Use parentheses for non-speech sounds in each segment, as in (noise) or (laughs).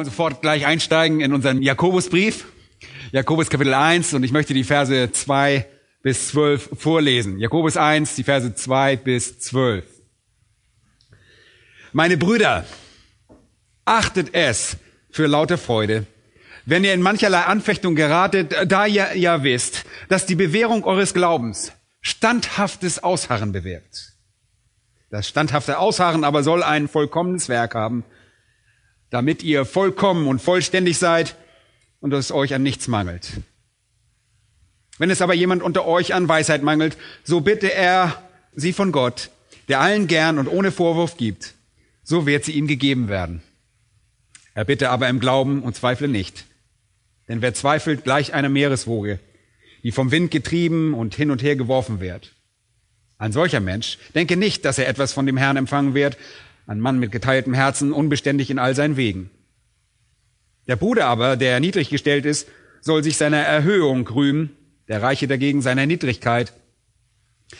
Wollen sofort gleich einsteigen in unseren Jakobusbrief. Jakobus Kapitel 1 und ich möchte die Verse 2 bis 12 vorlesen. Jakobus 1, die Verse 2 bis 12. Meine Brüder, achtet es für lauter Freude, wenn ihr in mancherlei Anfechtung geratet, da ihr ja wisst, dass die Bewährung eures Glaubens standhaftes Ausharren bewirkt. Das standhafte Ausharren aber soll ein vollkommenes Werk haben, damit ihr vollkommen und vollständig seid und es euch an nichts mangelt. Wenn es aber jemand unter euch an Weisheit mangelt, so bitte er sie von Gott, der allen gern und ohne Vorwurf gibt, so wird sie ihm gegeben werden. Er bitte aber im Glauben und zweifle nicht. Denn wer zweifelt, gleich einer Meereswoge, die vom Wind getrieben und hin und her geworfen wird. Ein solcher Mensch denke nicht, dass er etwas von dem Herrn empfangen wird, ein Mann mit geteiltem Herzen, unbeständig in all seinen Wegen. Der Bruder aber, der niedrig gestellt ist, soll sich seiner Erhöhung rühmen, der Reiche dagegen seiner Niedrigkeit.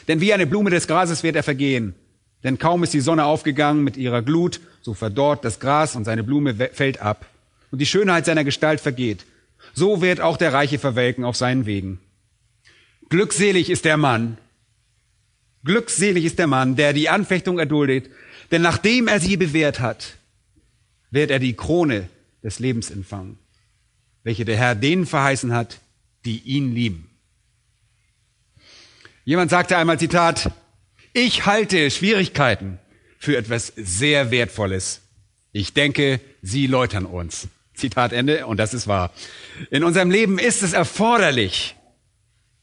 Denn wie eine Blume des Grases wird er vergehen. Denn kaum ist die Sonne aufgegangen mit ihrer Glut, so verdorrt das Gras und seine Blume fällt ab. Und die Schönheit seiner Gestalt vergeht. So wird auch der Reiche verwelken auf seinen Wegen. Glückselig ist der Mann, glückselig ist der Mann, der die Anfechtung erduldet, denn nachdem er sie bewährt hat, wird er die Krone des Lebens empfangen, welche der Herr denen verheißen hat, die ihn lieben. Jemand sagte einmal, Zitat, ich halte Schwierigkeiten für etwas sehr Wertvolles. Ich denke, sie läutern uns. Zitat Ende, und das ist wahr. In unserem Leben ist es erforderlich,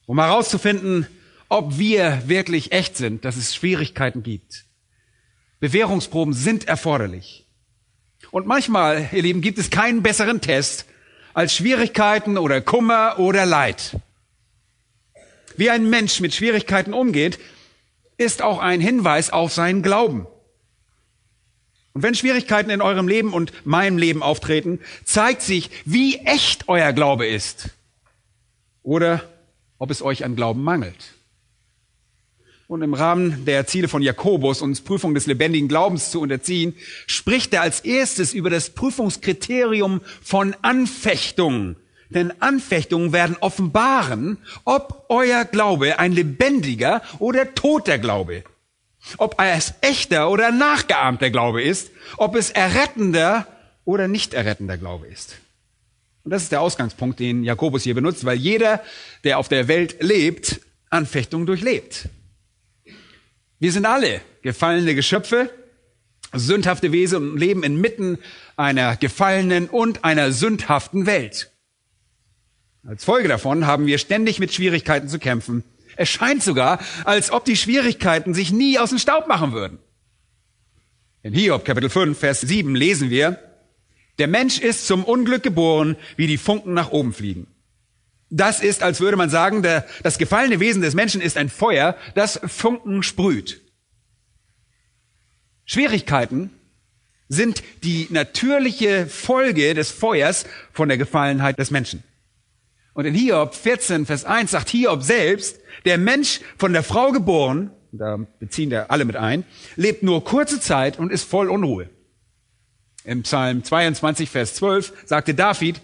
um herauszufinden, ob wir wirklich echt sind, dass es Schwierigkeiten gibt. Bewährungsproben sind erforderlich. Und manchmal, ihr Lieben, gibt es keinen besseren Test als Schwierigkeiten oder Kummer oder Leid. Wie ein Mensch mit Schwierigkeiten umgeht, ist auch ein Hinweis auf seinen Glauben. Und wenn Schwierigkeiten in eurem Leben und meinem Leben auftreten, zeigt sich, wie echt euer Glaube ist oder ob es euch an Glauben mangelt. Und im Rahmen der Ziele von Jakobus, uns Prüfung des lebendigen Glaubens zu unterziehen, spricht er als erstes über das Prüfungskriterium von Anfechtungen. Denn Anfechtungen werden offenbaren, ob euer Glaube ein lebendiger oder toter Glaube, ob es echter oder nachgeahmter Glaube ist, ob es errettender oder nicht errettender Glaube ist. Und das ist der Ausgangspunkt, den Jakobus hier benutzt, weil jeder, der auf der Welt lebt, Anfechtungen durchlebt. Wir sind alle gefallene Geschöpfe, sündhafte Wesen und leben inmitten einer gefallenen und einer sündhaften Welt. Als Folge davon haben wir ständig mit Schwierigkeiten zu kämpfen. Es scheint sogar, als ob die Schwierigkeiten sich nie aus dem Staub machen würden. In Hiob Kapitel 5, Vers 7 lesen wir, der Mensch ist zum Unglück geboren, wie die Funken nach oben fliegen. Das ist, als würde man sagen, der, das gefallene Wesen des Menschen ist ein Feuer, das Funken sprüht. Schwierigkeiten sind die natürliche Folge des Feuers von der Gefallenheit des Menschen. Und in Hiob 14, Vers 1 sagt Hiob selbst, der Mensch von der Frau geboren, da beziehen wir alle mit ein, lebt nur kurze Zeit und ist voll Unruhe. Im Psalm 22, Vers 12 sagte David,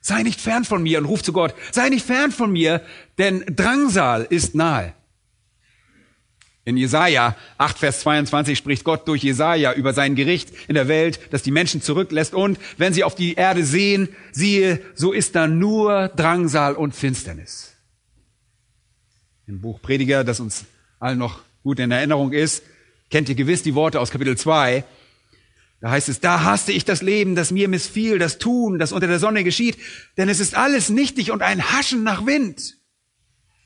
Sei nicht fern von mir und ruf zu Gott. Sei nicht fern von mir, denn Drangsal ist nahe. In Jesaja 8, Vers 22 spricht Gott durch Jesaja über sein Gericht in der Welt, das die Menschen zurücklässt. Und wenn sie auf die Erde sehen, siehe, so ist da nur Drangsal und Finsternis. Im Buch Prediger, das uns allen noch gut in Erinnerung ist, kennt ihr gewiss die Worte aus Kapitel 2. Da heißt es, da hasste ich das Leben, das mir missfiel, das Tun, das unter der Sonne geschieht, denn es ist alles nichtig und ein Haschen nach Wind.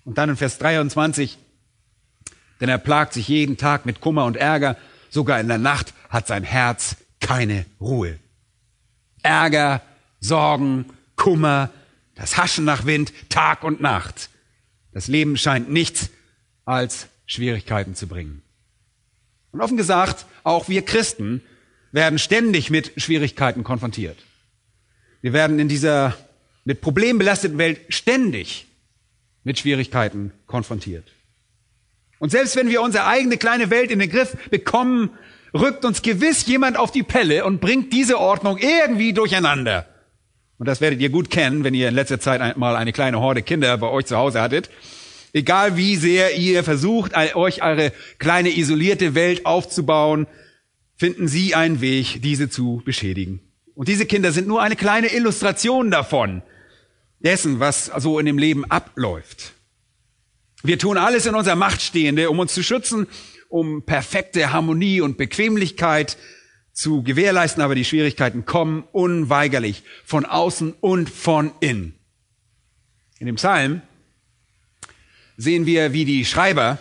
Und dann in Vers 23, denn er plagt sich jeden Tag mit Kummer und Ärger, sogar in der Nacht hat sein Herz keine Ruhe. Ärger, Sorgen, Kummer, das Haschen nach Wind, Tag und Nacht. Das Leben scheint nichts als Schwierigkeiten zu bringen. Und offen gesagt, auch wir Christen werden ständig mit Schwierigkeiten konfrontiert. Wir werden in dieser mit problembelasteten Welt ständig mit Schwierigkeiten konfrontiert. Und selbst wenn wir unsere eigene kleine Welt in den Griff bekommen, rückt uns gewiss jemand auf die Pelle und bringt diese Ordnung irgendwie durcheinander. Und das werdet ihr gut kennen, wenn ihr in letzter Zeit mal eine kleine Horde Kinder bei euch zu Hause hattet. Egal wie sehr ihr versucht, euch eure kleine isolierte Welt aufzubauen, finden sie einen Weg, diese zu beschädigen. Und diese Kinder sind nur eine kleine Illustration davon, dessen, was so in dem Leben abläuft. Wir tun alles in unserer Macht Stehende, um uns zu schützen, um perfekte Harmonie und Bequemlichkeit zu gewährleisten, aber die Schwierigkeiten kommen unweigerlich von außen und von innen. In dem Psalm sehen wir, wie die Schreiber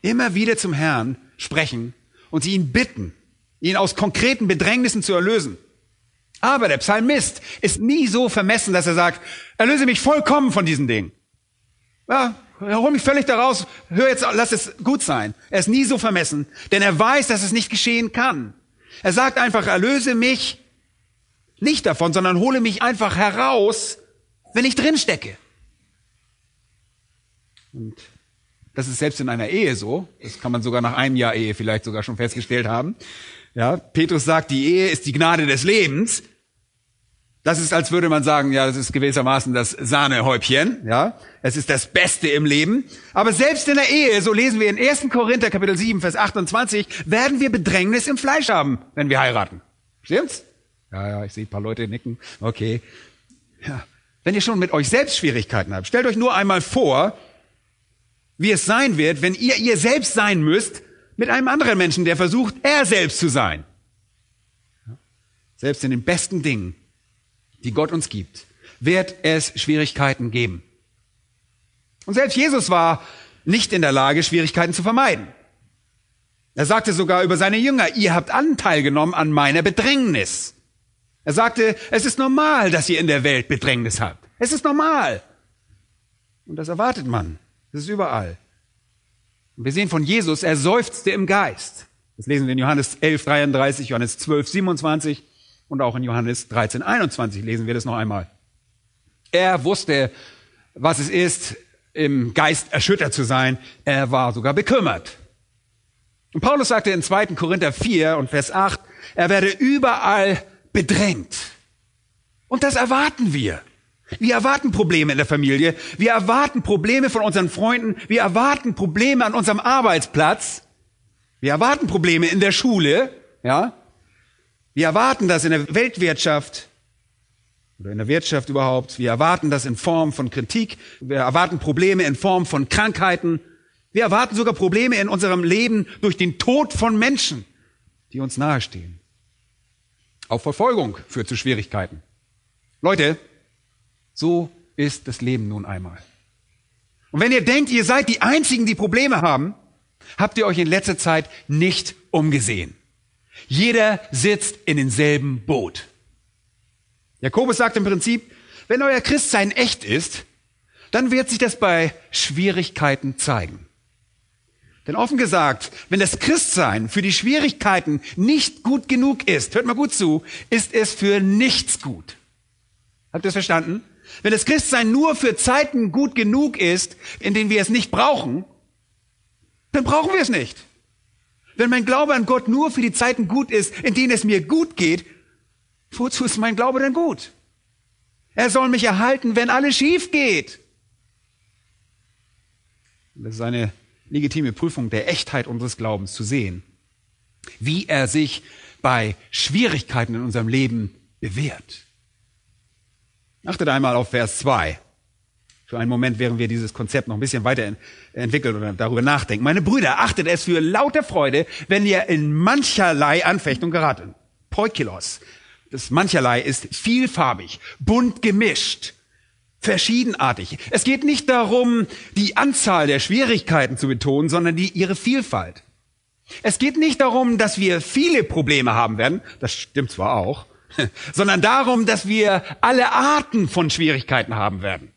immer wieder zum Herrn sprechen und sie ihn bitten, ihn aus konkreten Bedrängnissen zu erlösen. Aber der Psalmist ist nie so vermessen, dass er sagt, erlöse mich vollkommen von diesen Dingen. Ja, hol mich völlig daraus, hör jetzt, lass es gut sein. Er ist nie so vermessen, denn er weiß, dass es nicht geschehen kann. Er sagt einfach, erlöse mich nicht davon, sondern hole mich einfach heraus, wenn ich drin stecke. Und das ist selbst in einer Ehe so. Das kann man sogar nach einem Jahr Ehe vielleicht sogar schon festgestellt haben. Ja, Petrus sagt, die Ehe ist die Gnade des Lebens. Das ist, als würde man sagen, ja, das ist gewissermaßen das Sahnehäubchen, ja. Es ist das Beste im Leben. Aber selbst in der Ehe, so lesen wir in 1. Korinther Kapitel 7, Vers 28, werden wir Bedrängnis im Fleisch haben, wenn wir heiraten. Stimmt's? Ja, ja, ich sehe ein paar Leute nicken. Okay. Ja. Wenn ihr schon mit euch selbst Schwierigkeiten habt, stellt euch nur einmal vor, wie es sein wird, wenn ihr ihr selbst sein müsst mit einem anderen Menschen, der versucht, er selbst zu sein. Selbst in den besten Dingen die Gott uns gibt, wird es Schwierigkeiten geben. Und selbst Jesus war nicht in der Lage, Schwierigkeiten zu vermeiden. Er sagte sogar über seine Jünger, ihr habt Anteil genommen an meiner Bedrängnis. Er sagte, es ist normal, dass ihr in der Welt Bedrängnis habt. Es ist normal. Und das erwartet man. Das ist überall. Und wir sehen von Jesus, er seufzte im Geist. Das lesen wir in Johannes 11, 33, Johannes 12, 27. Und auch in Johannes 13, 21 lesen wir das noch einmal. Er wusste, was es ist, im Geist erschüttert zu sein. Er war sogar bekümmert. Und Paulus sagte in 2. Korinther 4 und Vers 8, er werde überall bedrängt. Und das erwarten wir. Wir erwarten Probleme in der Familie. Wir erwarten Probleme von unseren Freunden. Wir erwarten Probleme an unserem Arbeitsplatz. Wir erwarten Probleme in der Schule. Ja? Wir erwarten das in der Weltwirtschaft oder in der Wirtschaft überhaupt. Wir erwarten das in Form von Kritik. Wir erwarten Probleme in Form von Krankheiten. Wir erwarten sogar Probleme in unserem Leben durch den Tod von Menschen, die uns nahestehen. Auch Verfolgung führt zu Schwierigkeiten. Leute, so ist das Leben nun einmal. Und wenn ihr denkt, ihr seid die Einzigen, die Probleme haben, habt ihr euch in letzter Zeit nicht umgesehen. Jeder sitzt in demselben Boot. Jakobus sagt im Prinzip, wenn euer Christsein echt ist, dann wird sich das bei Schwierigkeiten zeigen. Denn offen gesagt, wenn das Christsein für die Schwierigkeiten nicht gut genug ist, hört mal gut zu, ist es für nichts gut. Habt ihr es verstanden? Wenn das Christsein nur für Zeiten gut genug ist, in denen wir es nicht brauchen, dann brauchen wir es nicht. Wenn mein Glaube an Gott nur für die Zeiten gut ist, in denen es mir gut geht, wozu ist mein Glaube denn gut? Er soll mich erhalten, wenn alles schief geht. Das ist eine legitime Prüfung der Echtheit unseres Glaubens zu sehen, wie er sich bei Schwierigkeiten in unserem Leben bewährt. Achtet einmal auf Vers 2 für einen Moment, während wir dieses Konzept noch ein bisschen weiter entwickeln oder darüber nachdenken. Meine Brüder, achtet es für lauter Freude, wenn ihr in mancherlei Anfechtung geratet. Poikilos. Das mancherlei ist vielfarbig, bunt gemischt, verschiedenartig. Es geht nicht darum, die Anzahl der Schwierigkeiten zu betonen, sondern die, ihre Vielfalt. Es geht nicht darum, dass wir viele Probleme haben werden. Das stimmt zwar auch. (laughs) sondern darum, dass wir alle Arten von Schwierigkeiten haben werden.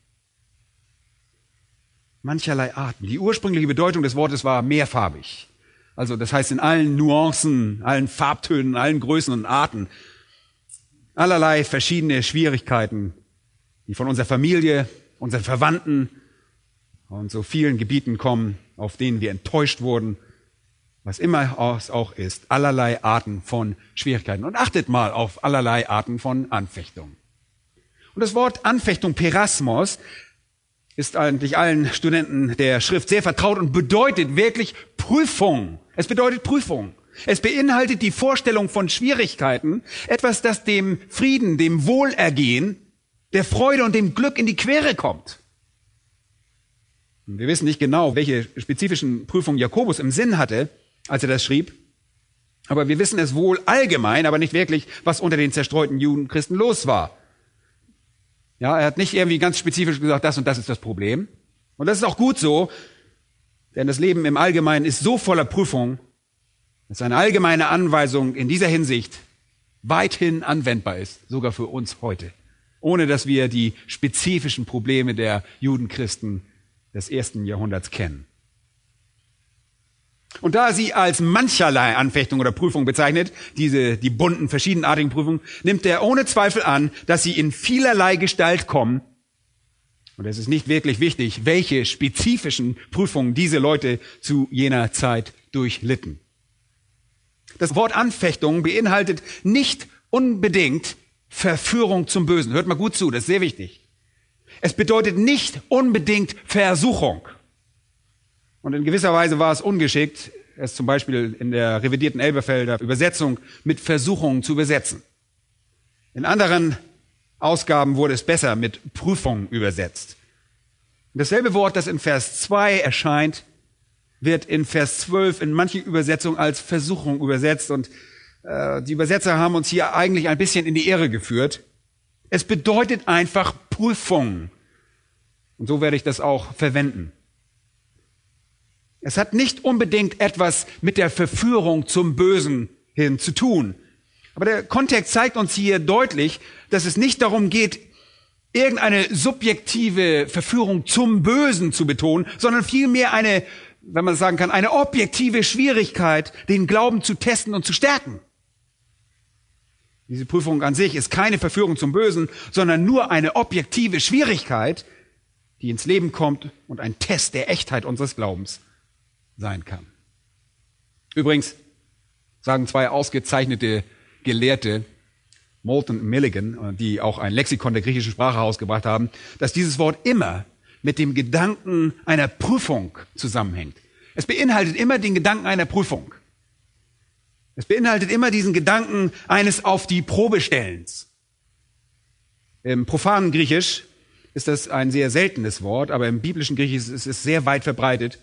Mancherlei Arten. Die ursprüngliche Bedeutung des Wortes war mehrfarbig. Also das heißt in allen Nuancen, allen Farbtönen, allen Größen und Arten. Allerlei verschiedene Schwierigkeiten, die von unserer Familie, unseren Verwandten und so vielen Gebieten kommen, auf denen wir enttäuscht wurden, was immer es auch ist, allerlei Arten von Schwierigkeiten. Und achtet mal auf allerlei Arten von Anfechtung. Und das Wort Anfechtung, Perasmos, ist eigentlich allen Studenten der Schrift sehr vertraut und bedeutet wirklich Prüfung. Es bedeutet Prüfung. Es beinhaltet die Vorstellung von Schwierigkeiten, etwas, das dem Frieden, dem Wohlergehen, der Freude und dem Glück in die Quere kommt. Wir wissen nicht genau, welche spezifischen Prüfungen Jakobus im Sinn hatte, als er das schrieb. Aber wir wissen es wohl allgemein, aber nicht wirklich, was unter den zerstreuten Juden Christen los war. Ja, er hat nicht irgendwie ganz spezifisch gesagt, das und das ist das Problem. Und das ist auch gut so, denn das Leben im Allgemeinen ist so voller Prüfung, dass eine allgemeine Anweisung in dieser Hinsicht weithin anwendbar ist, sogar für uns heute, ohne dass wir die spezifischen Probleme der Judenchristen des ersten Jahrhunderts kennen. Und da sie als mancherlei Anfechtung oder Prüfung bezeichnet, diese, die bunten, verschiedenartigen Prüfungen, nimmt er ohne Zweifel an, dass sie in vielerlei Gestalt kommen. Und es ist nicht wirklich wichtig, welche spezifischen Prüfungen diese Leute zu jener Zeit durchlitten. Das Wort Anfechtung beinhaltet nicht unbedingt Verführung zum Bösen. Hört mal gut zu, das ist sehr wichtig. Es bedeutet nicht unbedingt Versuchung. Und in gewisser Weise war es ungeschickt, es zum Beispiel in der revidierten Elberfelder Übersetzung mit Versuchungen zu übersetzen. In anderen Ausgaben wurde es besser mit Prüfung übersetzt. Dasselbe Wort, das in Vers 2 erscheint, wird in Vers 12 in manchen Übersetzungen als Versuchung übersetzt und äh, die Übersetzer haben uns hier eigentlich ein bisschen in die Irre geführt. Es bedeutet einfach Prüfung. Und so werde ich das auch verwenden. Es hat nicht unbedingt etwas mit der Verführung zum Bösen hin zu tun. Aber der Kontext zeigt uns hier deutlich, dass es nicht darum geht, irgendeine subjektive Verführung zum Bösen zu betonen, sondern vielmehr eine, wenn man sagen kann, eine objektive Schwierigkeit, den Glauben zu testen und zu stärken. Diese Prüfung an sich ist keine Verführung zum Bösen, sondern nur eine objektive Schwierigkeit, die ins Leben kommt und ein Test der Echtheit unseres Glaubens sein kann. Übrigens sagen zwei ausgezeichnete Gelehrte, Moulton und Milligan, die auch ein Lexikon der griechischen Sprache herausgebracht haben, dass dieses Wort immer mit dem Gedanken einer Prüfung zusammenhängt. Es beinhaltet immer den Gedanken einer Prüfung. Es beinhaltet immer diesen Gedanken eines auf die Probe stellens. Im profanen Griechisch ist das ein sehr seltenes Wort, aber im biblischen Griechisch ist es sehr weit verbreitet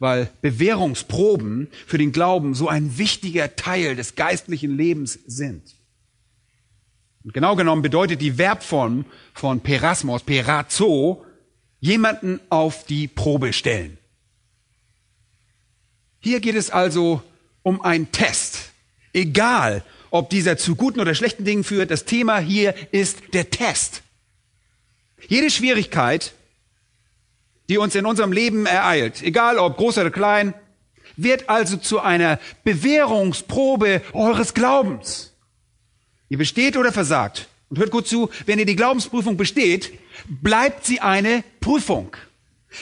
weil Bewährungsproben für den Glauben so ein wichtiger Teil des geistlichen Lebens sind. Und genau genommen bedeutet die Verbform von Perasmos, Perazo, jemanden auf die Probe stellen. Hier geht es also um einen Test. Egal, ob dieser zu guten oder schlechten Dingen führt, das Thema hier ist der Test. Jede Schwierigkeit die uns in unserem Leben ereilt, egal ob groß oder klein, wird also zu einer Bewährungsprobe eures Glaubens. Ihr besteht oder versagt. Und hört gut zu, wenn ihr die Glaubensprüfung besteht, bleibt sie eine Prüfung.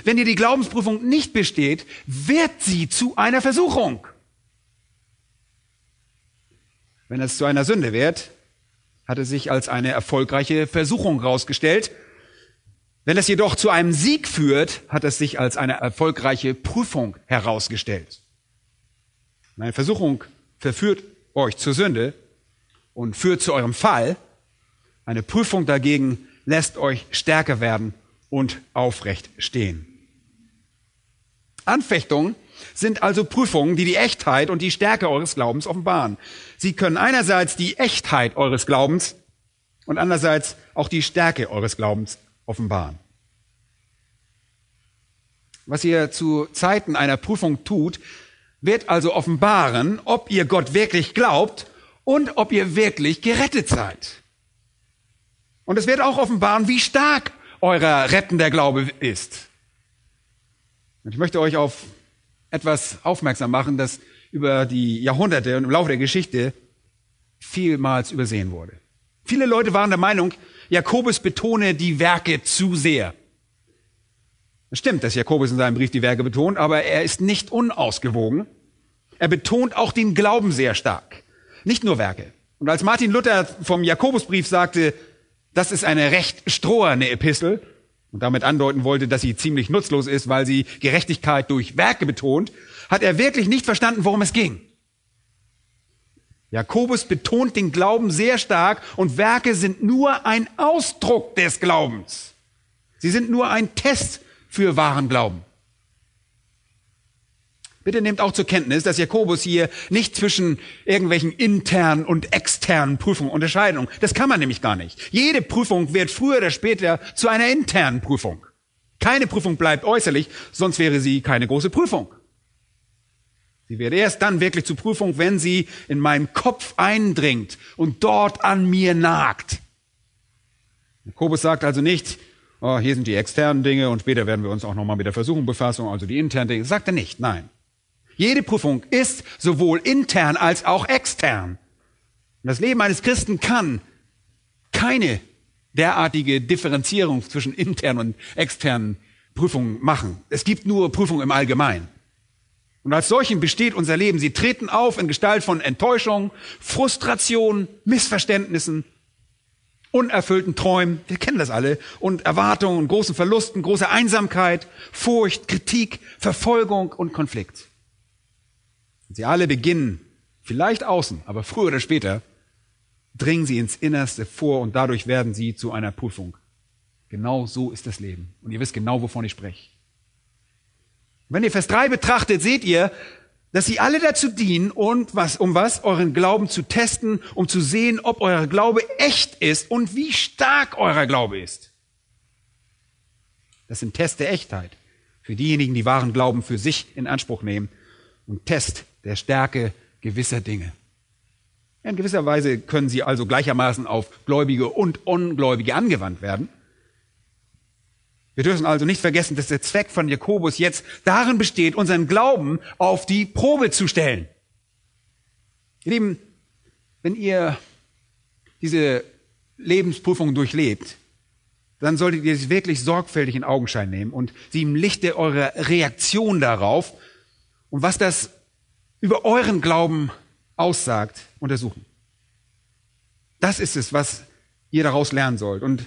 Wenn ihr die Glaubensprüfung nicht besteht, wird sie zu einer Versuchung. Wenn es zu einer Sünde wird, hat es sich als eine erfolgreiche Versuchung herausgestellt wenn es jedoch zu einem Sieg führt, hat es sich als eine erfolgreiche Prüfung herausgestellt. Eine Versuchung verführt euch zur Sünde und führt zu eurem Fall. Eine Prüfung dagegen lässt euch stärker werden und aufrecht stehen. Anfechtungen sind also Prüfungen, die die Echtheit und die Stärke eures Glaubens offenbaren. Sie können einerseits die Echtheit eures Glaubens und andererseits auch die Stärke eures Glaubens offenbaren. Was ihr zu Zeiten einer Prüfung tut, wird also offenbaren, ob ihr Gott wirklich glaubt und ob ihr wirklich gerettet seid. Und es wird auch offenbaren, wie stark euer rettender Glaube ist. Und ich möchte euch auf etwas aufmerksam machen, das über die Jahrhunderte und im Laufe der Geschichte vielmals übersehen wurde. Viele Leute waren der Meinung, Jakobus betone die Werke zu sehr. Es stimmt, dass Jakobus in seinem Brief die Werke betont, aber er ist nicht unausgewogen. Er betont auch den Glauben sehr stark. Nicht nur Werke. Und als Martin Luther vom Jakobusbrief sagte, das ist eine recht stroherne Epistel und damit andeuten wollte, dass sie ziemlich nutzlos ist, weil sie Gerechtigkeit durch Werke betont, hat er wirklich nicht verstanden, worum es ging. Jakobus betont den Glauben sehr stark und Werke sind nur ein Ausdruck des Glaubens. Sie sind nur ein Test für wahren Glauben. Bitte nehmt auch zur Kenntnis, dass Jakobus hier nicht zwischen irgendwelchen internen und externen Prüfungen unterscheiden. Das kann man nämlich gar nicht. Jede Prüfung wird früher oder später zu einer internen Prüfung. Keine Prüfung bleibt äußerlich, sonst wäre sie keine große Prüfung. Sie wird erst dann wirklich zur Prüfung, wenn sie in meinen Kopf eindringt und dort an mir nagt. Jakobus sagt also nicht, oh, hier sind die externen Dinge und später werden wir uns auch nochmal mit der Versuchung befassen, also die internen Dinge. Sagt er nicht, nein. Jede Prüfung ist sowohl intern als auch extern. Und das Leben eines Christen kann keine derartige Differenzierung zwischen internen und externen Prüfungen machen. Es gibt nur Prüfungen im Allgemeinen. Und als solchen besteht unser Leben. Sie treten auf in Gestalt von Enttäuschung, Frustration, Missverständnissen, unerfüllten Träumen, wir kennen das alle, und Erwartungen, großen Verlusten, große Einsamkeit, Furcht, Kritik, Verfolgung und Konflikt. Sie alle beginnen, vielleicht außen, aber früher oder später, dringen sie ins Innerste vor und dadurch werden sie zu einer Prüfung. Genau so ist das Leben. Und ihr wisst genau, wovon ich spreche. Wenn ihr Vers 3 betrachtet, seht ihr, dass sie alle dazu dienen, und was, um was? Euren Glauben zu testen, um zu sehen, ob euer Glaube echt ist und wie stark euer Glaube ist. Das sind Tests der Echtheit für diejenigen, die wahren Glauben für sich in Anspruch nehmen und Test der Stärke gewisser Dinge. In gewisser Weise können sie also gleichermaßen auf Gläubige und Ungläubige angewandt werden. Wir dürfen also nicht vergessen, dass der Zweck von Jakobus jetzt darin besteht, unseren Glauben auf die Probe zu stellen. Ihr Lieben, wenn ihr diese Lebensprüfung durchlebt, dann solltet ihr sie wirklich sorgfältig in Augenschein nehmen und sie im Lichte eurer Reaktion darauf und was das über euren Glauben aussagt, untersuchen. Das ist es, was ihr daraus lernen sollt. Und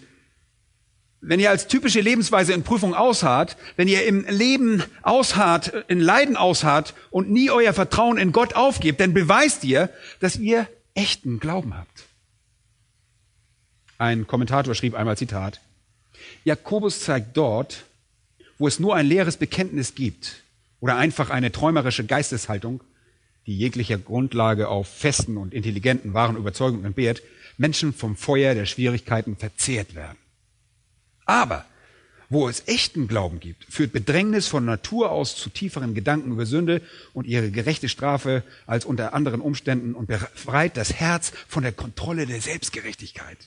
wenn ihr als typische Lebensweise in Prüfung ausharrt, wenn ihr im Leben ausharrt, in Leiden ausharrt und nie euer Vertrauen in Gott aufgebt, dann beweist ihr, dass ihr echten Glauben habt. Ein Kommentator schrieb einmal Zitat, Jakobus zeigt dort, wo es nur ein leeres Bekenntnis gibt oder einfach eine träumerische Geisteshaltung, die jeglicher Grundlage auf festen und intelligenten wahren Überzeugungen entbehrt, Menschen vom Feuer der Schwierigkeiten verzehrt werden. Aber wo es echten Glauben gibt, führt Bedrängnis von Natur aus zu tieferen Gedanken über Sünde und ihre gerechte Strafe als unter anderen Umständen und befreit das Herz von der Kontrolle der Selbstgerechtigkeit.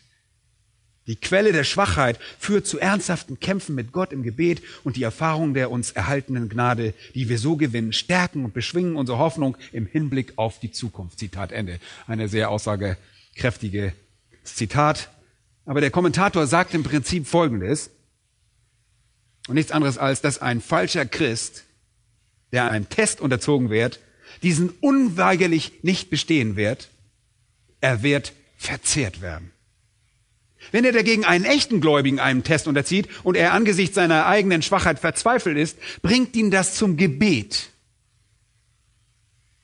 Die Quelle der Schwachheit führt zu ernsthaften Kämpfen mit Gott im Gebet und die Erfahrung der uns erhaltenen Gnade, die wir so gewinnen, stärken und beschwingen unsere Hoffnung im Hinblick auf die Zukunft. Zitat Ende. Eine sehr aussagekräftige Zitat. Aber der Kommentator sagt im Prinzip Folgendes. Und nichts anderes als, dass ein falscher Christ, der einem Test unterzogen wird, diesen unweigerlich nicht bestehen wird. Er wird verzehrt werden. Wenn er dagegen einen echten Gläubigen einem Test unterzieht und er angesichts seiner eigenen Schwachheit verzweifelt ist, bringt ihn das zum Gebet,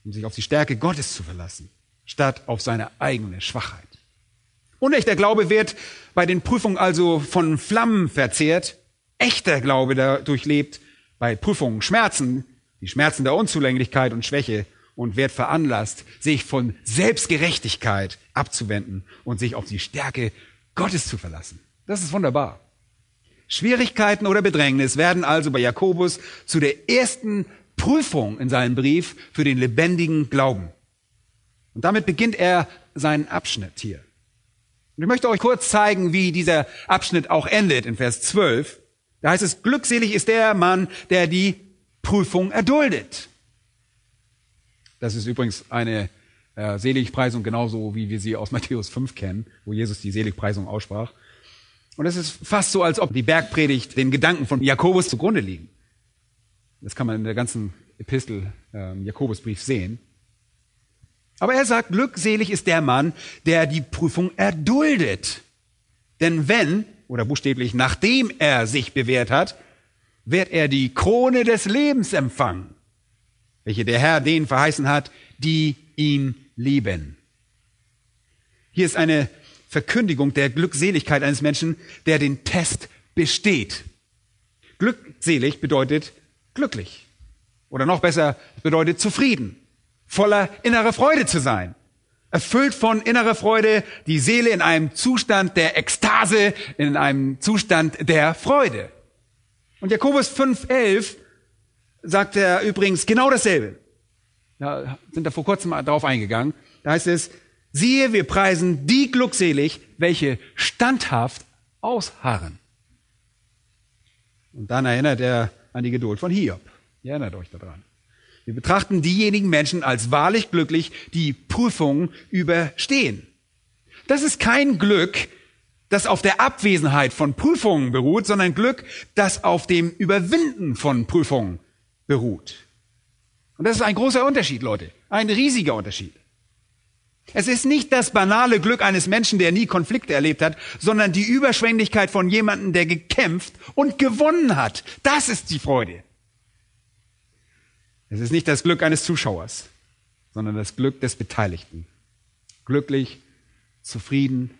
um sich auf die Stärke Gottes zu verlassen, statt auf seine eigene Schwachheit. Unechter Glaube wird bei den Prüfungen also von Flammen verzehrt. Echter Glaube dadurch lebt bei Prüfungen Schmerzen, die Schmerzen der Unzulänglichkeit und Schwäche und wird veranlasst, sich von Selbstgerechtigkeit abzuwenden und sich auf die Stärke Gottes zu verlassen. Das ist wunderbar. Schwierigkeiten oder Bedrängnis werden also bei Jakobus zu der ersten Prüfung in seinem Brief für den lebendigen Glauben. Und damit beginnt er seinen Abschnitt hier. Und ich möchte euch kurz zeigen, wie dieser Abschnitt auch endet in Vers 12. Da heißt es, glückselig ist der Mann, der die Prüfung erduldet. Das ist übrigens eine äh, Seligpreisung, genauso wie wir sie aus Matthäus 5 kennen, wo Jesus die Seligpreisung aussprach. Und es ist fast so, als ob die Bergpredigt den Gedanken von Jakobus zugrunde liegen. Das kann man in der ganzen Epistel, äh, Jakobusbrief sehen. Aber er sagt, glückselig ist der Mann, der die Prüfung erduldet. Denn wenn, oder buchstäblich nachdem er sich bewährt hat, wird er die Krone des Lebens empfangen, welche der Herr denen verheißen hat, die ihn lieben. Hier ist eine Verkündigung der Glückseligkeit eines Menschen, der den Test besteht. Glückselig bedeutet glücklich. Oder noch besser, bedeutet zufrieden, voller innerer Freude zu sein. Erfüllt von innerer Freude, die Seele in einem Zustand der Ekstase, in einem Zustand der Freude. Und Jakobus 5,11 sagt er übrigens genau dasselbe. Da sind wir vor kurzem darauf eingegangen. Da heißt es, siehe, wir preisen die glückselig, welche standhaft ausharren. Und dann erinnert er an die Geduld von Hiob. Ihr erinnert euch daran. Wir betrachten diejenigen Menschen als wahrlich glücklich, die Prüfungen überstehen. Das ist kein Glück, das auf der Abwesenheit von Prüfungen beruht, sondern Glück, das auf dem Überwinden von Prüfungen beruht. Und das ist ein großer Unterschied, Leute. Ein riesiger Unterschied. Es ist nicht das banale Glück eines Menschen, der nie Konflikte erlebt hat, sondern die Überschwänglichkeit von jemandem, der gekämpft und gewonnen hat. Das ist die Freude. Es ist nicht das Glück eines Zuschauers, sondern das Glück des Beteiligten. Glücklich, zufrieden,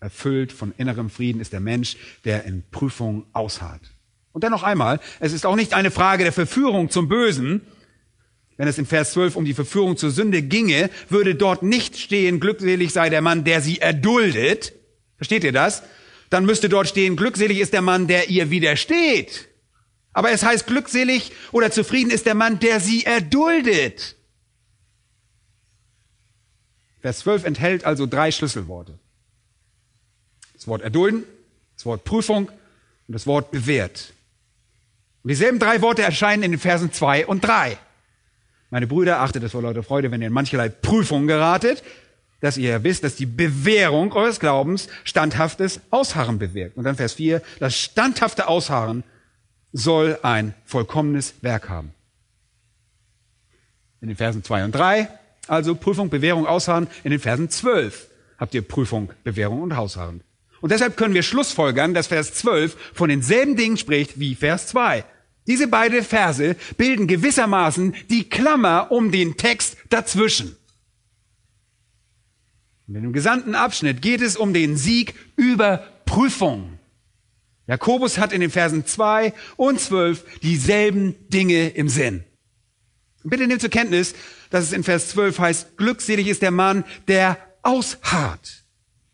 erfüllt von innerem Frieden ist der Mensch, der in Prüfung ausharrt. Und dann noch einmal, es ist auch nicht eine Frage der Verführung zum Bösen. Wenn es in Vers 12 um die Verführung zur Sünde ginge, würde dort nicht stehen, glückselig sei der Mann, der sie erduldet. Versteht ihr das? Dann müsste dort stehen, glückselig ist der Mann, der ihr widersteht. Aber es heißt, glückselig oder zufrieden ist der Mann, der sie erduldet. Vers 12 enthält also drei Schlüsselworte. Das Wort erdulden, das Wort Prüfung und das Wort bewährt. Und dieselben drei Worte erscheinen in den Versen 2 und 3. Meine Brüder, achtet es vor lauter Freude, wenn ihr in mancherlei Prüfungen geratet, dass ihr wisst, dass die Bewährung eures Glaubens standhaftes Ausharren bewirkt. Und dann Vers 4, das standhafte Ausharren soll ein vollkommenes Werk haben. In den Versen 2 und 3, also Prüfung, Bewährung, Ausharren. In den Versen 12 habt ihr Prüfung, Bewährung und Ausharren. Und deshalb können wir schlussfolgern, dass Vers 12 von denselben Dingen spricht wie Vers 2. Diese beiden Verse bilden gewissermaßen die Klammer um den Text dazwischen. Und in dem gesamten Abschnitt geht es um den Sieg über Prüfung. Jakobus hat in den Versen 2 und 12 dieselben Dinge im Sinn. Bitte nehmt zur Kenntnis, dass es in Vers 12 heißt, glückselig ist der Mann, der ausharrt.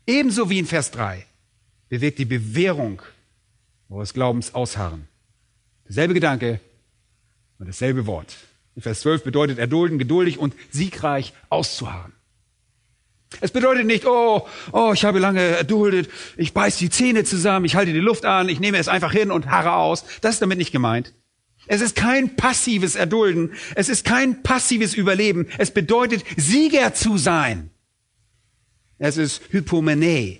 Ebenso wie in Vers 3 bewirkt die Bewährung eures Glaubens ausharren. Derselbe Gedanke und dasselbe Wort. In Vers 12 bedeutet erdulden, geduldig und siegreich auszuharren. Es bedeutet nicht, oh, oh, ich habe lange erduldet, ich beiß die Zähne zusammen, ich halte die Luft an, ich nehme es einfach hin und harre aus. Das ist damit nicht gemeint. Es ist kein passives Erdulden, es ist kein passives Überleben. Es bedeutet, Sieger zu sein. Es ist Hypomene.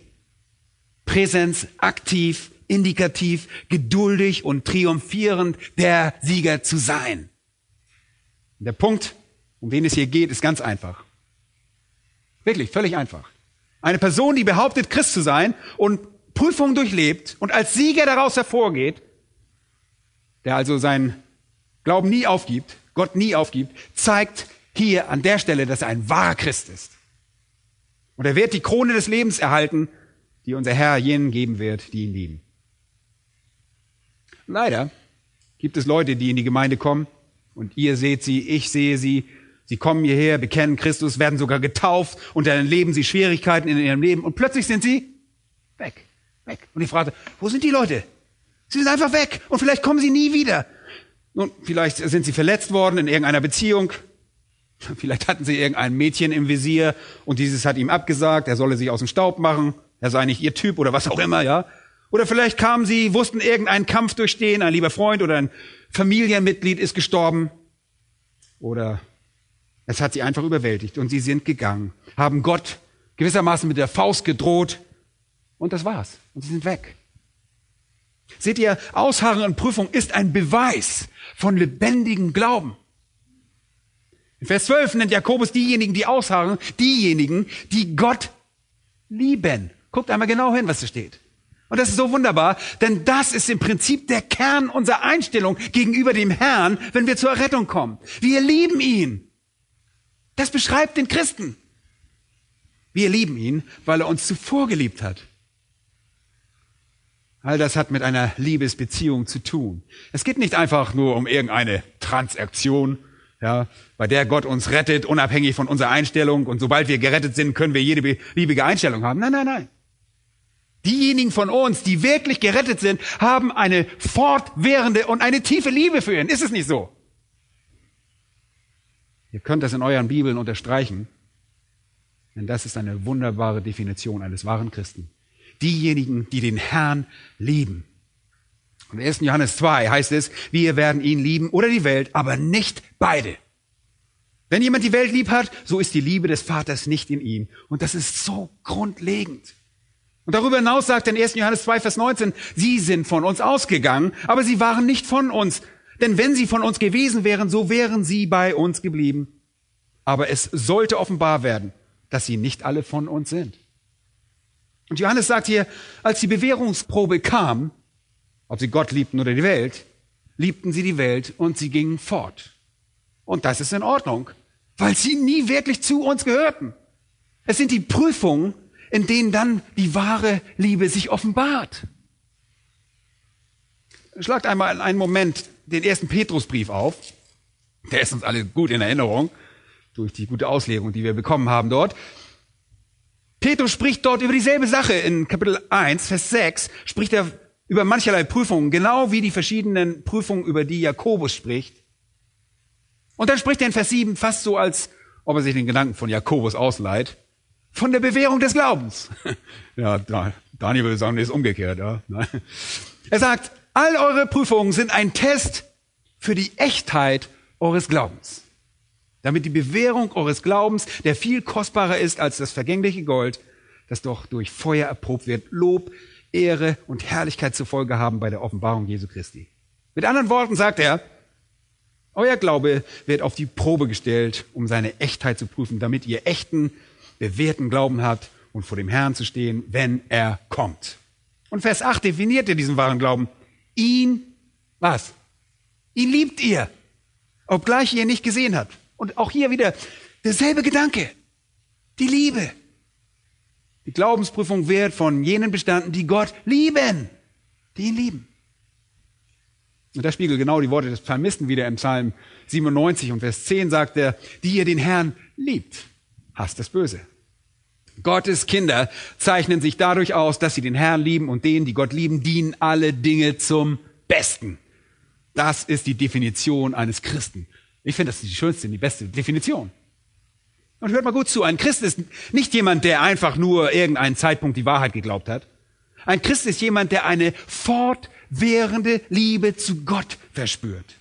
Präsenz, aktiv, indikativ, geduldig und triumphierend der Sieger zu sein. Der Punkt, um den es hier geht, ist ganz einfach. Wirklich, völlig einfach. Eine Person, die behauptet, Christ zu sein und Prüfungen durchlebt und als Sieger daraus hervorgeht, der also seinen Glauben nie aufgibt, Gott nie aufgibt, zeigt hier an der Stelle, dass er ein wahrer Christ ist. Und er wird die Krone des Lebens erhalten, die unser Herr jenen geben wird, die ihn lieben. Leider gibt es Leute, die in die Gemeinde kommen und ihr seht sie, ich sehe sie, Sie kommen hierher, bekennen Christus, werden sogar getauft und dann erleben sie Schwierigkeiten in ihrem Leben und plötzlich sind sie weg, weg. Und ich fragte, wo sind die Leute? Sie sind einfach weg und vielleicht kommen sie nie wieder. Nun, vielleicht sind sie verletzt worden in irgendeiner Beziehung. (laughs) Vielleicht hatten sie irgendein Mädchen im Visier und dieses hat ihm abgesagt, er solle sich aus dem Staub machen, er sei nicht ihr Typ oder was auch immer, ja. Oder vielleicht kamen sie, wussten irgendeinen Kampf durchstehen, ein lieber Freund oder ein Familienmitglied ist gestorben. Oder es hat sie einfach überwältigt und sie sind gegangen, haben Gott gewissermaßen mit der Faust gedroht und das war's. Und sie sind weg. Seht ihr, Ausharren und Prüfung ist ein Beweis von lebendigem Glauben. In Vers 12 nennt Jakobus diejenigen, die ausharren, diejenigen, die Gott lieben. Guckt einmal genau hin, was da steht. Und das ist so wunderbar, denn das ist im Prinzip der Kern unserer Einstellung gegenüber dem Herrn, wenn wir zur Errettung kommen. Wir lieben ihn. Das beschreibt den Christen. Wir lieben ihn, weil er uns zuvor geliebt hat. All das hat mit einer Liebesbeziehung zu tun. Es geht nicht einfach nur um irgendeine Transaktion, ja, bei der Gott uns rettet, unabhängig von unserer Einstellung. Und sobald wir gerettet sind, können wir jede beliebige Einstellung haben. Nein, nein, nein. Diejenigen von uns, die wirklich gerettet sind, haben eine fortwährende und eine tiefe Liebe für ihn. Ist es nicht so? Ihr könnt das in euren Bibeln unterstreichen, denn das ist eine wunderbare Definition eines wahren Christen. Diejenigen, die den Herrn lieben. Und in 1. Johannes 2 heißt es, wir werden ihn lieben oder die Welt, aber nicht beide. Wenn jemand die Welt lieb hat, so ist die Liebe des Vaters nicht in ihm. Und das ist so grundlegend. Und darüber hinaus sagt in 1. Johannes 2, Vers 19, sie sind von uns ausgegangen, aber sie waren nicht von uns. Denn wenn sie von uns gewesen wären, so wären sie bei uns geblieben. Aber es sollte offenbar werden, dass sie nicht alle von uns sind. Und Johannes sagt hier, als die Bewährungsprobe kam, ob sie Gott liebten oder die Welt, liebten sie die Welt und sie gingen fort. Und das ist in Ordnung, weil sie nie wirklich zu uns gehörten. Es sind die Prüfungen, in denen dann die wahre Liebe sich offenbart. Schlagt einmal einen Moment den ersten Petrusbrief auf. Der ist uns alle gut in Erinnerung durch die gute Auslegung, die wir bekommen haben dort. Petrus spricht dort über dieselbe Sache in Kapitel 1, Vers 6, spricht er über mancherlei Prüfungen, genau wie die verschiedenen Prüfungen, über die Jakobus spricht. Und dann spricht er in Vers 7 fast so, als ob er sich den Gedanken von Jakobus ausleiht, von der Bewährung des Glaubens. (laughs) ja, Daniel würde sagen, ist umgekehrt. Ja. (laughs) Er sagt, all eure Prüfungen sind ein Test für die Echtheit eures Glaubens. Damit die Bewährung eures Glaubens, der viel kostbarer ist als das vergängliche Gold, das doch durch Feuer erprobt wird, Lob, Ehre und Herrlichkeit zur Folge haben bei der Offenbarung Jesu Christi. Mit anderen Worten sagt er, euer Glaube wird auf die Probe gestellt, um seine Echtheit zu prüfen, damit ihr echten, bewährten Glauben habt und vor dem Herrn zu stehen, wenn er kommt. Und Vers 8 definiert ihr diesen wahren Glauben. Ihn, was? Ihn liebt ihr, obgleich ihr ihn nicht gesehen habt. Und auch hier wieder derselbe Gedanke. Die Liebe. Die Glaubensprüfung wird von jenen bestanden, die Gott lieben, die ihn lieben. Und das spiegelt genau die Worte des Psalmisten wieder im Psalm 97 und Vers 10 sagt er, die ihr den Herrn liebt, hasst das Böse. Gottes Kinder zeichnen sich dadurch aus, dass sie den Herrn lieben und denen, die Gott lieben, dienen alle Dinge zum Besten. Das ist die Definition eines Christen. Ich finde, das ist die schönste, die beste Definition. Und hört mal gut zu, ein Christ ist nicht jemand, der einfach nur irgendeinen Zeitpunkt die Wahrheit geglaubt hat. Ein Christ ist jemand, der eine fortwährende Liebe zu Gott verspürt.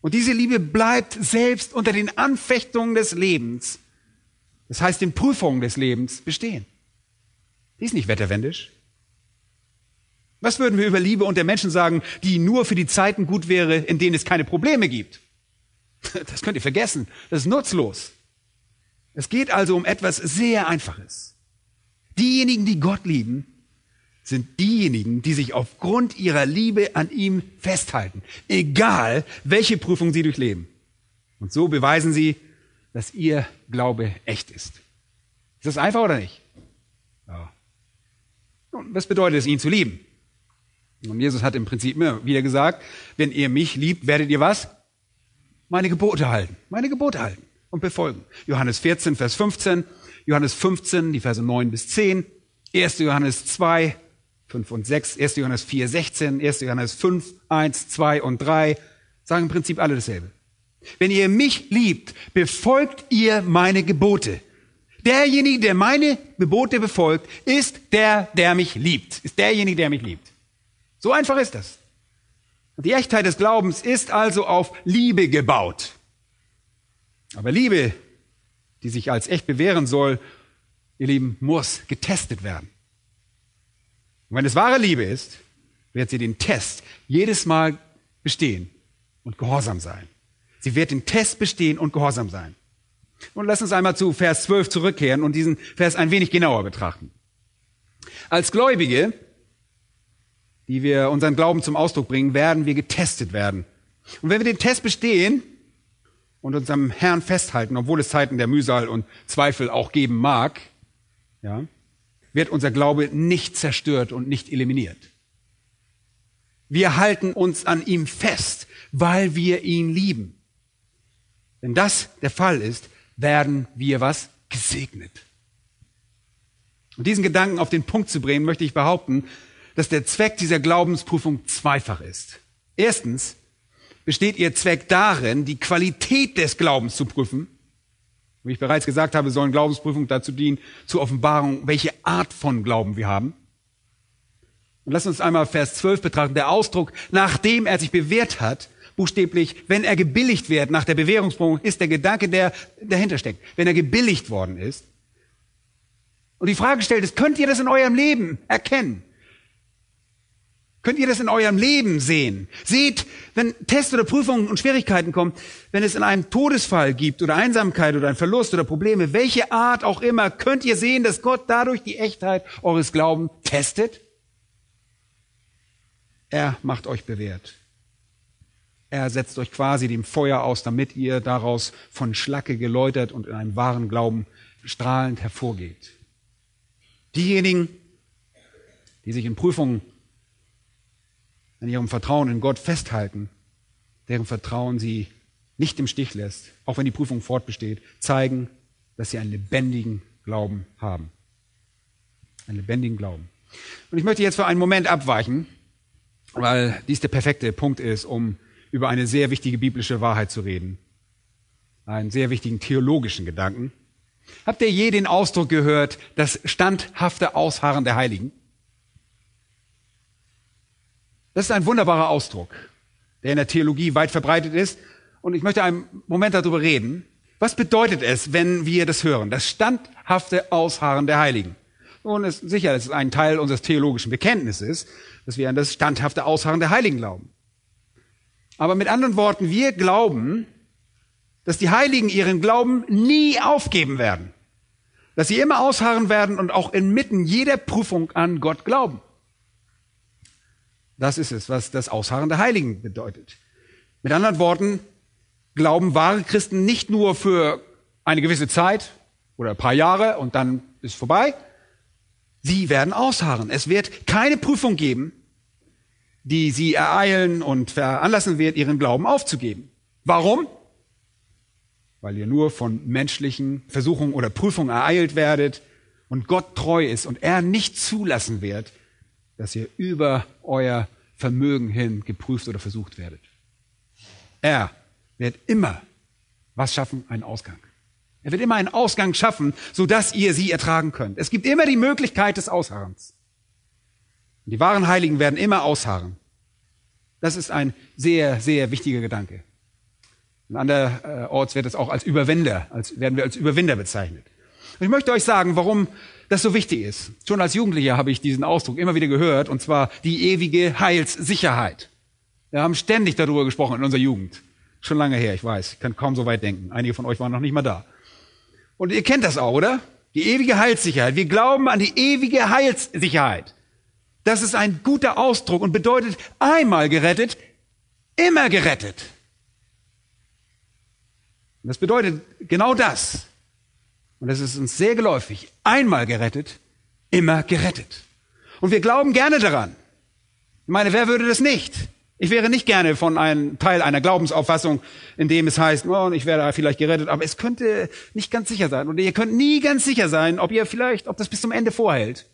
Und diese Liebe bleibt selbst unter den Anfechtungen des Lebens, das heißt den Prüfungen des Lebens, bestehen. Die ist nicht wetterwendisch. Was würden wir über Liebe unter Menschen sagen, die nur für die Zeiten gut wäre, in denen es keine Probleme gibt? (laughs) Das könnt ihr vergessen. Das ist nutzlos. Es geht also um etwas sehr Einfaches. Diejenigen, die Gott lieben, sind diejenigen, die sich aufgrund ihrer Liebe an ihm festhalten, egal welche Prüfung sie durchleben. Und so beweisen sie, dass ihr Glaube echt ist. Ist das einfach oder nicht? Ja. Und was bedeutet es, ihn zu lieben? Und Jesus hat im Prinzip immer wieder gesagt, wenn ihr mich liebt, werdet ihr was? Meine Gebote halten. Meine Gebote halten und befolgen. Johannes 14, Vers 15, Johannes 15, die Verse 9 bis 10, 1. Johannes 2, 5 und 6, 1. Johannes 4, 16, 1. Johannes 5, 1, 2 und 3, sagen im Prinzip alle dasselbe. Wenn ihr mich liebt, befolgt ihr meine Gebote. Derjenige, der meine Gebote befolgt, ist der, der mich liebt. Ist derjenige, der mich liebt. So einfach ist das. Die Echtheit des Glaubens ist also auf Liebe gebaut. Aber Liebe, die sich als echt bewähren soll, ihr Lieben, muss getestet werden. Und wenn es wahre Liebe ist, wird sie den Test jedes Mal bestehen und gehorsam sein. Sie wird den Test bestehen und gehorsam sein. Und lass uns einmal zu Vers 12 zurückkehren und diesen Vers ein wenig genauer betrachten. Als Gläubige, die wir unseren Glauben zum Ausdruck bringen, werden wir getestet werden. Und wenn wir den Test bestehen und uns am Herrn festhalten, obwohl es Zeiten der Mühsal und Zweifel auch geben mag, ja, wird unser Glaube nicht zerstört und nicht eliminiert. Wir halten uns an ihm fest, weil wir ihn lieben. Wenn das der Fall ist, werden wir was gesegnet. Und diesen Gedanken auf den Punkt zu bringen, möchte ich behaupten, dass der Zweck dieser Glaubensprüfung zweifach ist. Erstens besteht ihr Zweck darin, die Qualität des Glaubens zu prüfen. Wie ich bereits gesagt habe, sollen Glaubensprüfungen dazu dienen, zur Offenbarung, welche Art von Glauben wir haben. Und lass uns einmal Vers 12 betrachten. Der Ausdruck, nachdem er sich bewährt hat, buchstäblich, wenn er gebilligt wird nach der Bewährungsprüfung, ist der Gedanke, der dahinter steckt. Wenn er gebilligt worden ist. Und die Frage stellt ist, könnt ihr das in eurem Leben erkennen? Könnt ihr das in eurem Leben sehen? Seht, wenn Tests oder Prüfungen und Schwierigkeiten kommen, wenn es in einem Todesfall gibt oder Einsamkeit oder ein Verlust oder Probleme, welche Art auch immer, könnt ihr sehen, dass Gott dadurch die Echtheit eures Glaubens testet? Er macht euch bewährt. Er setzt euch quasi dem Feuer aus, damit ihr daraus von Schlacke geläutert und in einem wahren Glauben strahlend hervorgeht. Diejenigen, die sich in Prüfungen an ihrem Vertrauen in Gott festhalten, deren Vertrauen sie nicht im Stich lässt, auch wenn die Prüfung fortbesteht, zeigen, dass sie einen lebendigen Glauben haben. Einen lebendigen Glauben. Und ich möchte jetzt für einen Moment abweichen, weil dies der perfekte Punkt ist, um über eine sehr wichtige biblische Wahrheit zu reden. Einen sehr wichtigen theologischen Gedanken. Habt ihr je den Ausdruck gehört, das standhafte Ausharren der Heiligen? Das ist ein wunderbarer Ausdruck, der in der Theologie weit verbreitet ist. Und ich möchte einen Moment darüber reden. Was bedeutet es, wenn wir das hören? Das standhafte Ausharren der Heiligen. Es ist sicher, das ist ein Teil unseres theologischen Bekenntnisses, dass wir an das standhafte Ausharren der Heiligen glauben. Aber mit anderen Worten, wir glauben, dass die Heiligen ihren Glauben nie aufgeben werden. Dass sie immer ausharren werden und auch inmitten jeder Prüfung an Gott glauben. Das ist es, was das Ausharren der Heiligen bedeutet. Mit anderen Worten, glauben wahre Christen nicht nur für eine gewisse Zeit oder ein paar Jahre und dann ist vorbei. Sie werden ausharren. Es wird keine Prüfung geben, die sie ereilen und veranlassen wird, ihren Glauben aufzugeben. Warum? Weil ihr nur von menschlichen Versuchungen oder Prüfungen ereilt werdet und Gott treu ist und er nicht zulassen wird, dass ihr über euer Vermögen hin geprüft oder versucht werdet. Er wird immer was schaffen? Einen Ausgang. Er wird immer einen Ausgang schaffen, sodass ihr sie ertragen könnt. Es gibt immer die Möglichkeit des Ausharrens. Und die wahren Heiligen werden immer ausharren. Das ist ein sehr, sehr wichtiger Gedanke. Und anderorts wird es auch als Überwinder, als, werden wir als Überwinder bezeichnet. Und ich möchte euch sagen, warum das so wichtig ist. Schon als Jugendlicher habe ich diesen Ausdruck immer wieder gehört, und zwar die ewige Heilssicherheit. Wir haben ständig darüber gesprochen in unserer Jugend. Schon lange her, ich weiß. Ich kann kaum so weit denken. Einige von euch waren noch nicht mal da. Und ihr kennt das auch, oder? Die ewige Heilssicherheit. Wir glauben an die ewige Heilssicherheit. Das ist ein guter Ausdruck und bedeutet einmal gerettet, immer gerettet. Das bedeutet genau das. Und das ist uns sehr geläufig. Einmal gerettet, immer gerettet. Und wir glauben gerne daran. Ich meine, wer würde das nicht? Ich wäre nicht gerne von einem Teil einer Glaubensauffassung, in dem es heißt, oh, ich werde vielleicht gerettet, aber es könnte nicht ganz sicher sein. Und ihr könnt nie ganz sicher sein, ob ihr vielleicht, ob das bis zum Ende vorhält.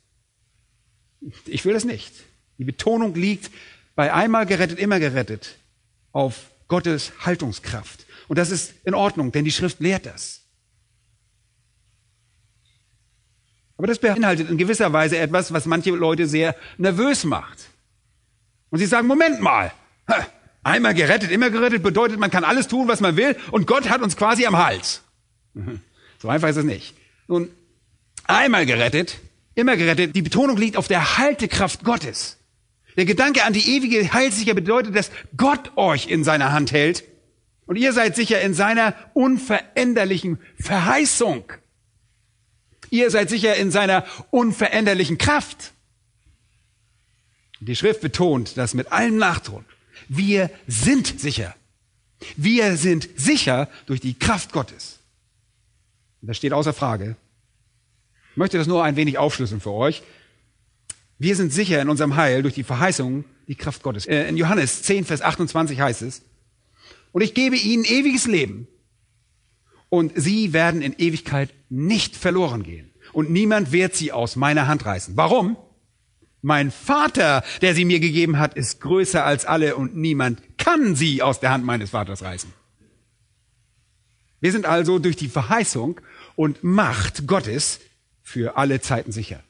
Ich will das nicht. Die Betonung liegt bei einmal gerettet, immer gerettet auf Gottes Haltungskraft. Und das ist in Ordnung, denn die Schrift lehrt das. Aber das beinhaltet in gewisser Weise etwas, was manche Leute sehr nervös macht. Und sie sagen, Moment mal, einmal gerettet, immer gerettet bedeutet, man kann alles tun, was man will und Gott hat uns quasi am Hals. (laughs) So einfach ist es nicht. Nun, einmal gerettet, immer gerettet, die Betonung liegt auf der Haltekraft Gottes. Der Gedanke an die ewige Heilsicher bedeutet, dass Gott euch in seiner Hand hält und ihr seid sicher in seiner unveränderlichen Verheißung. Ihr seid sicher in seiner unveränderlichen Kraft. Die Schrift betont das mit allem Nachdruck. Wir sind sicher. Wir sind sicher durch die Kraft Gottes. Das steht außer Frage. Ich möchte das nur ein wenig aufschlüsseln für euch. Wir sind sicher in unserem Heil durch die Verheißung, die Kraft Gottes. Äh, in Johannes 10, Vers 28 heißt es, und ich gebe ihnen ewiges Leben und sie werden in Ewigkeit nicht verloren gehen. Und niemand wird sie aus meiner Hand reißen. Warum? Mein Vater, der sie mir gegeben hat, ist größer als alle und niemand kann sie aus der Hand meines Vaters reißen. Wir sind also durch die Verheißung und Macht Gottes für alle Zeiten sicher.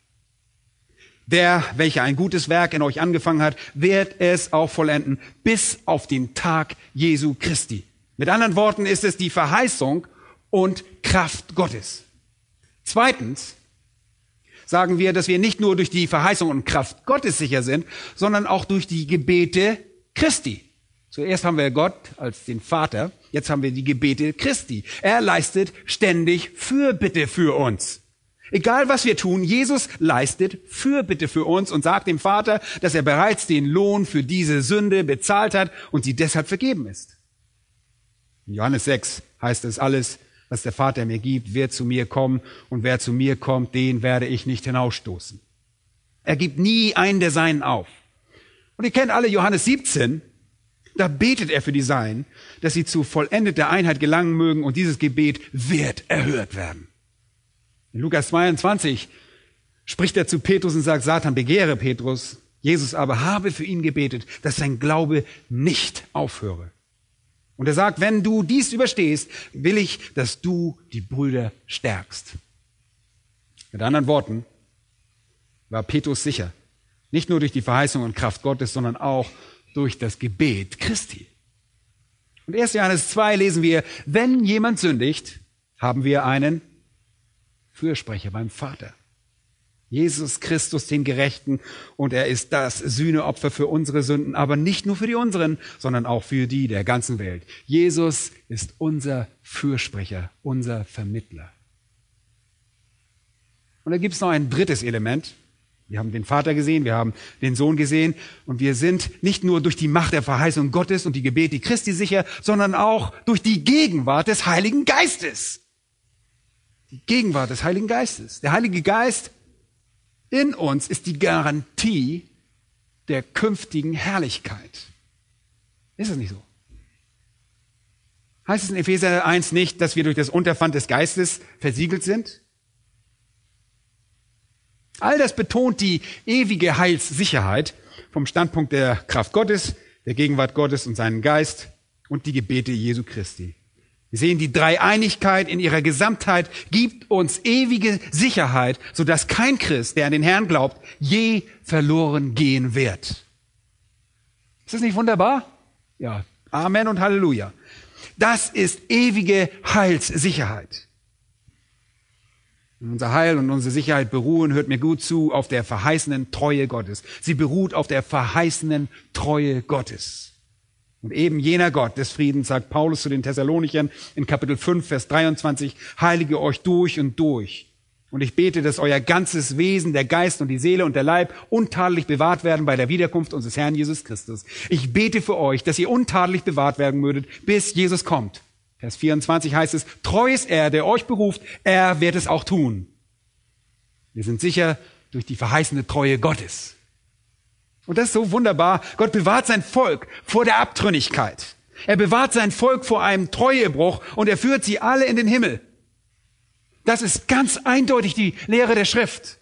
Der, welcher ein gutes Werk in euch angefangen hat, wird es auch vollenden bis auf den Tag Jesu Christi. Mit anderen Worten ist es die Verheißung und Kraft Gottes. Zweitens sagen wir, dass wir nicht nur durch die Verheißung und Kraft Gottes sicher sind, sondern auch durch die Gebete Christi. Zuerst haben wir Gott als den Vater, jetzt haben wir die Gebete Christi. Er leistet ständig Fürbitte für uns. Egal was wir tun, Jesus leistet Fürbitte für uns und sagt dem Vater, dass er bereits den Lohn für diese Sünde bezahlt hat und sie deshalb vergeben ist. In Johannes 6 heißt es alles, was der Vater mir gibt, wird zu mir kommen und wer zu mir kommt, den werde ich nicht hinausstoßen. Er gibt nie einen der Seinen auf. Und ihr kennt alle Johannes 17, da betet er für die Seinen, dass sie zu vollendeter Einheit gelangen mögen und dieses Gebet wird erhört werden. In Lukas 22 spricht er zu Petrus und sagt, Satan begehre Petrus, Jesus aber habe für ihn gebetet, dass sein Glaube nicht aufhöre. Und er sagt, wenn du dies überstehst, will ich, dass du die Brüder stärkst. Mit anderen Worten war Petrus sicher, nicht nur durch die Verheißung und Kraft Gottes, sondern auch durch das Gebet Christi. Und 1. Johannes 2 lesen wir, wenn jemand sündigt, haben wir einen Fürsprecher beim Vater. Jesus Christus, den Gerechten, und er ist das Sühneopfer für unsere Sünden, aber nicht nur für die unseren, sondern auch für die der ganzen Welt. Jesus ist unser Fürsprecher, unser Vermittler. Und da gibt es noch ein drittes Element. Wir haben den Vater gesehen, wir haben den Sohn gesehen und wir sind nicht nur durch die Macht der Verheißung Gottes und die Gebete Christi sicher, sondern auch durch die Gegenwart des Heiligen Geistes. Gegenwart des Heiligen Geistes. Der Heilige Geist in uns ist die Garantie der künftigen Herrlichkeit. Ist es nicht so? Heißt es in Epheser 1 nicht, dass wir durch das Unterpfand des Geistes versiegelt sind? All das betont die ewige Heilssicherheit vom Standpunkt der Kraft Gottes, der Gegenwart Gottes und seinen Geist und die Gebete Jesu Christi. Wir sehen, die Dreieinigkeit in ihrer Gesamtheit gibt uns ewige Sicherheit, sodass kein Christ, der an den Herrn glaubt, je verloren gehen wird. Ist das nicht wunderbar? Ja. Amen und Halleluja. Das ist ewige Heilssicherheit. Unser Heil und unsere Sicherheit beruhen, hört mir gut zu, auf der verheißenen Treue Gottes. Sie beruht auf der verheißenen Treue Gottes. Und eben jener Gott des Friedens, sagt Paulus zu den Thessalonichern in Kapitel 5, Vers 23, heilige euch durch und durch. Und ich bete, dass euer ganzes Wesen, der Geist und die Seele und der Leib untadelig bewahrt werden bei der Wiederkunft unseres Herrn Jesus Christus. Ich bete für euch, dass ihr untadelig bewahrt werden möget, bis Jesus kommt. Vers 24 heißt es, treu ist er, der euch beruft, er wird es auch tun. Wir sind sicher durch die verheißene Treue Gottes. Und das ist so wunderbar. Gott bewahrt sein Volk vor der Abtrünnigkeit. Er bewahrt sein Volk vor einem Treuebruch und er führt sie alle in den Himmel. Das ist ganz eindeutig die Lehre der Schrift.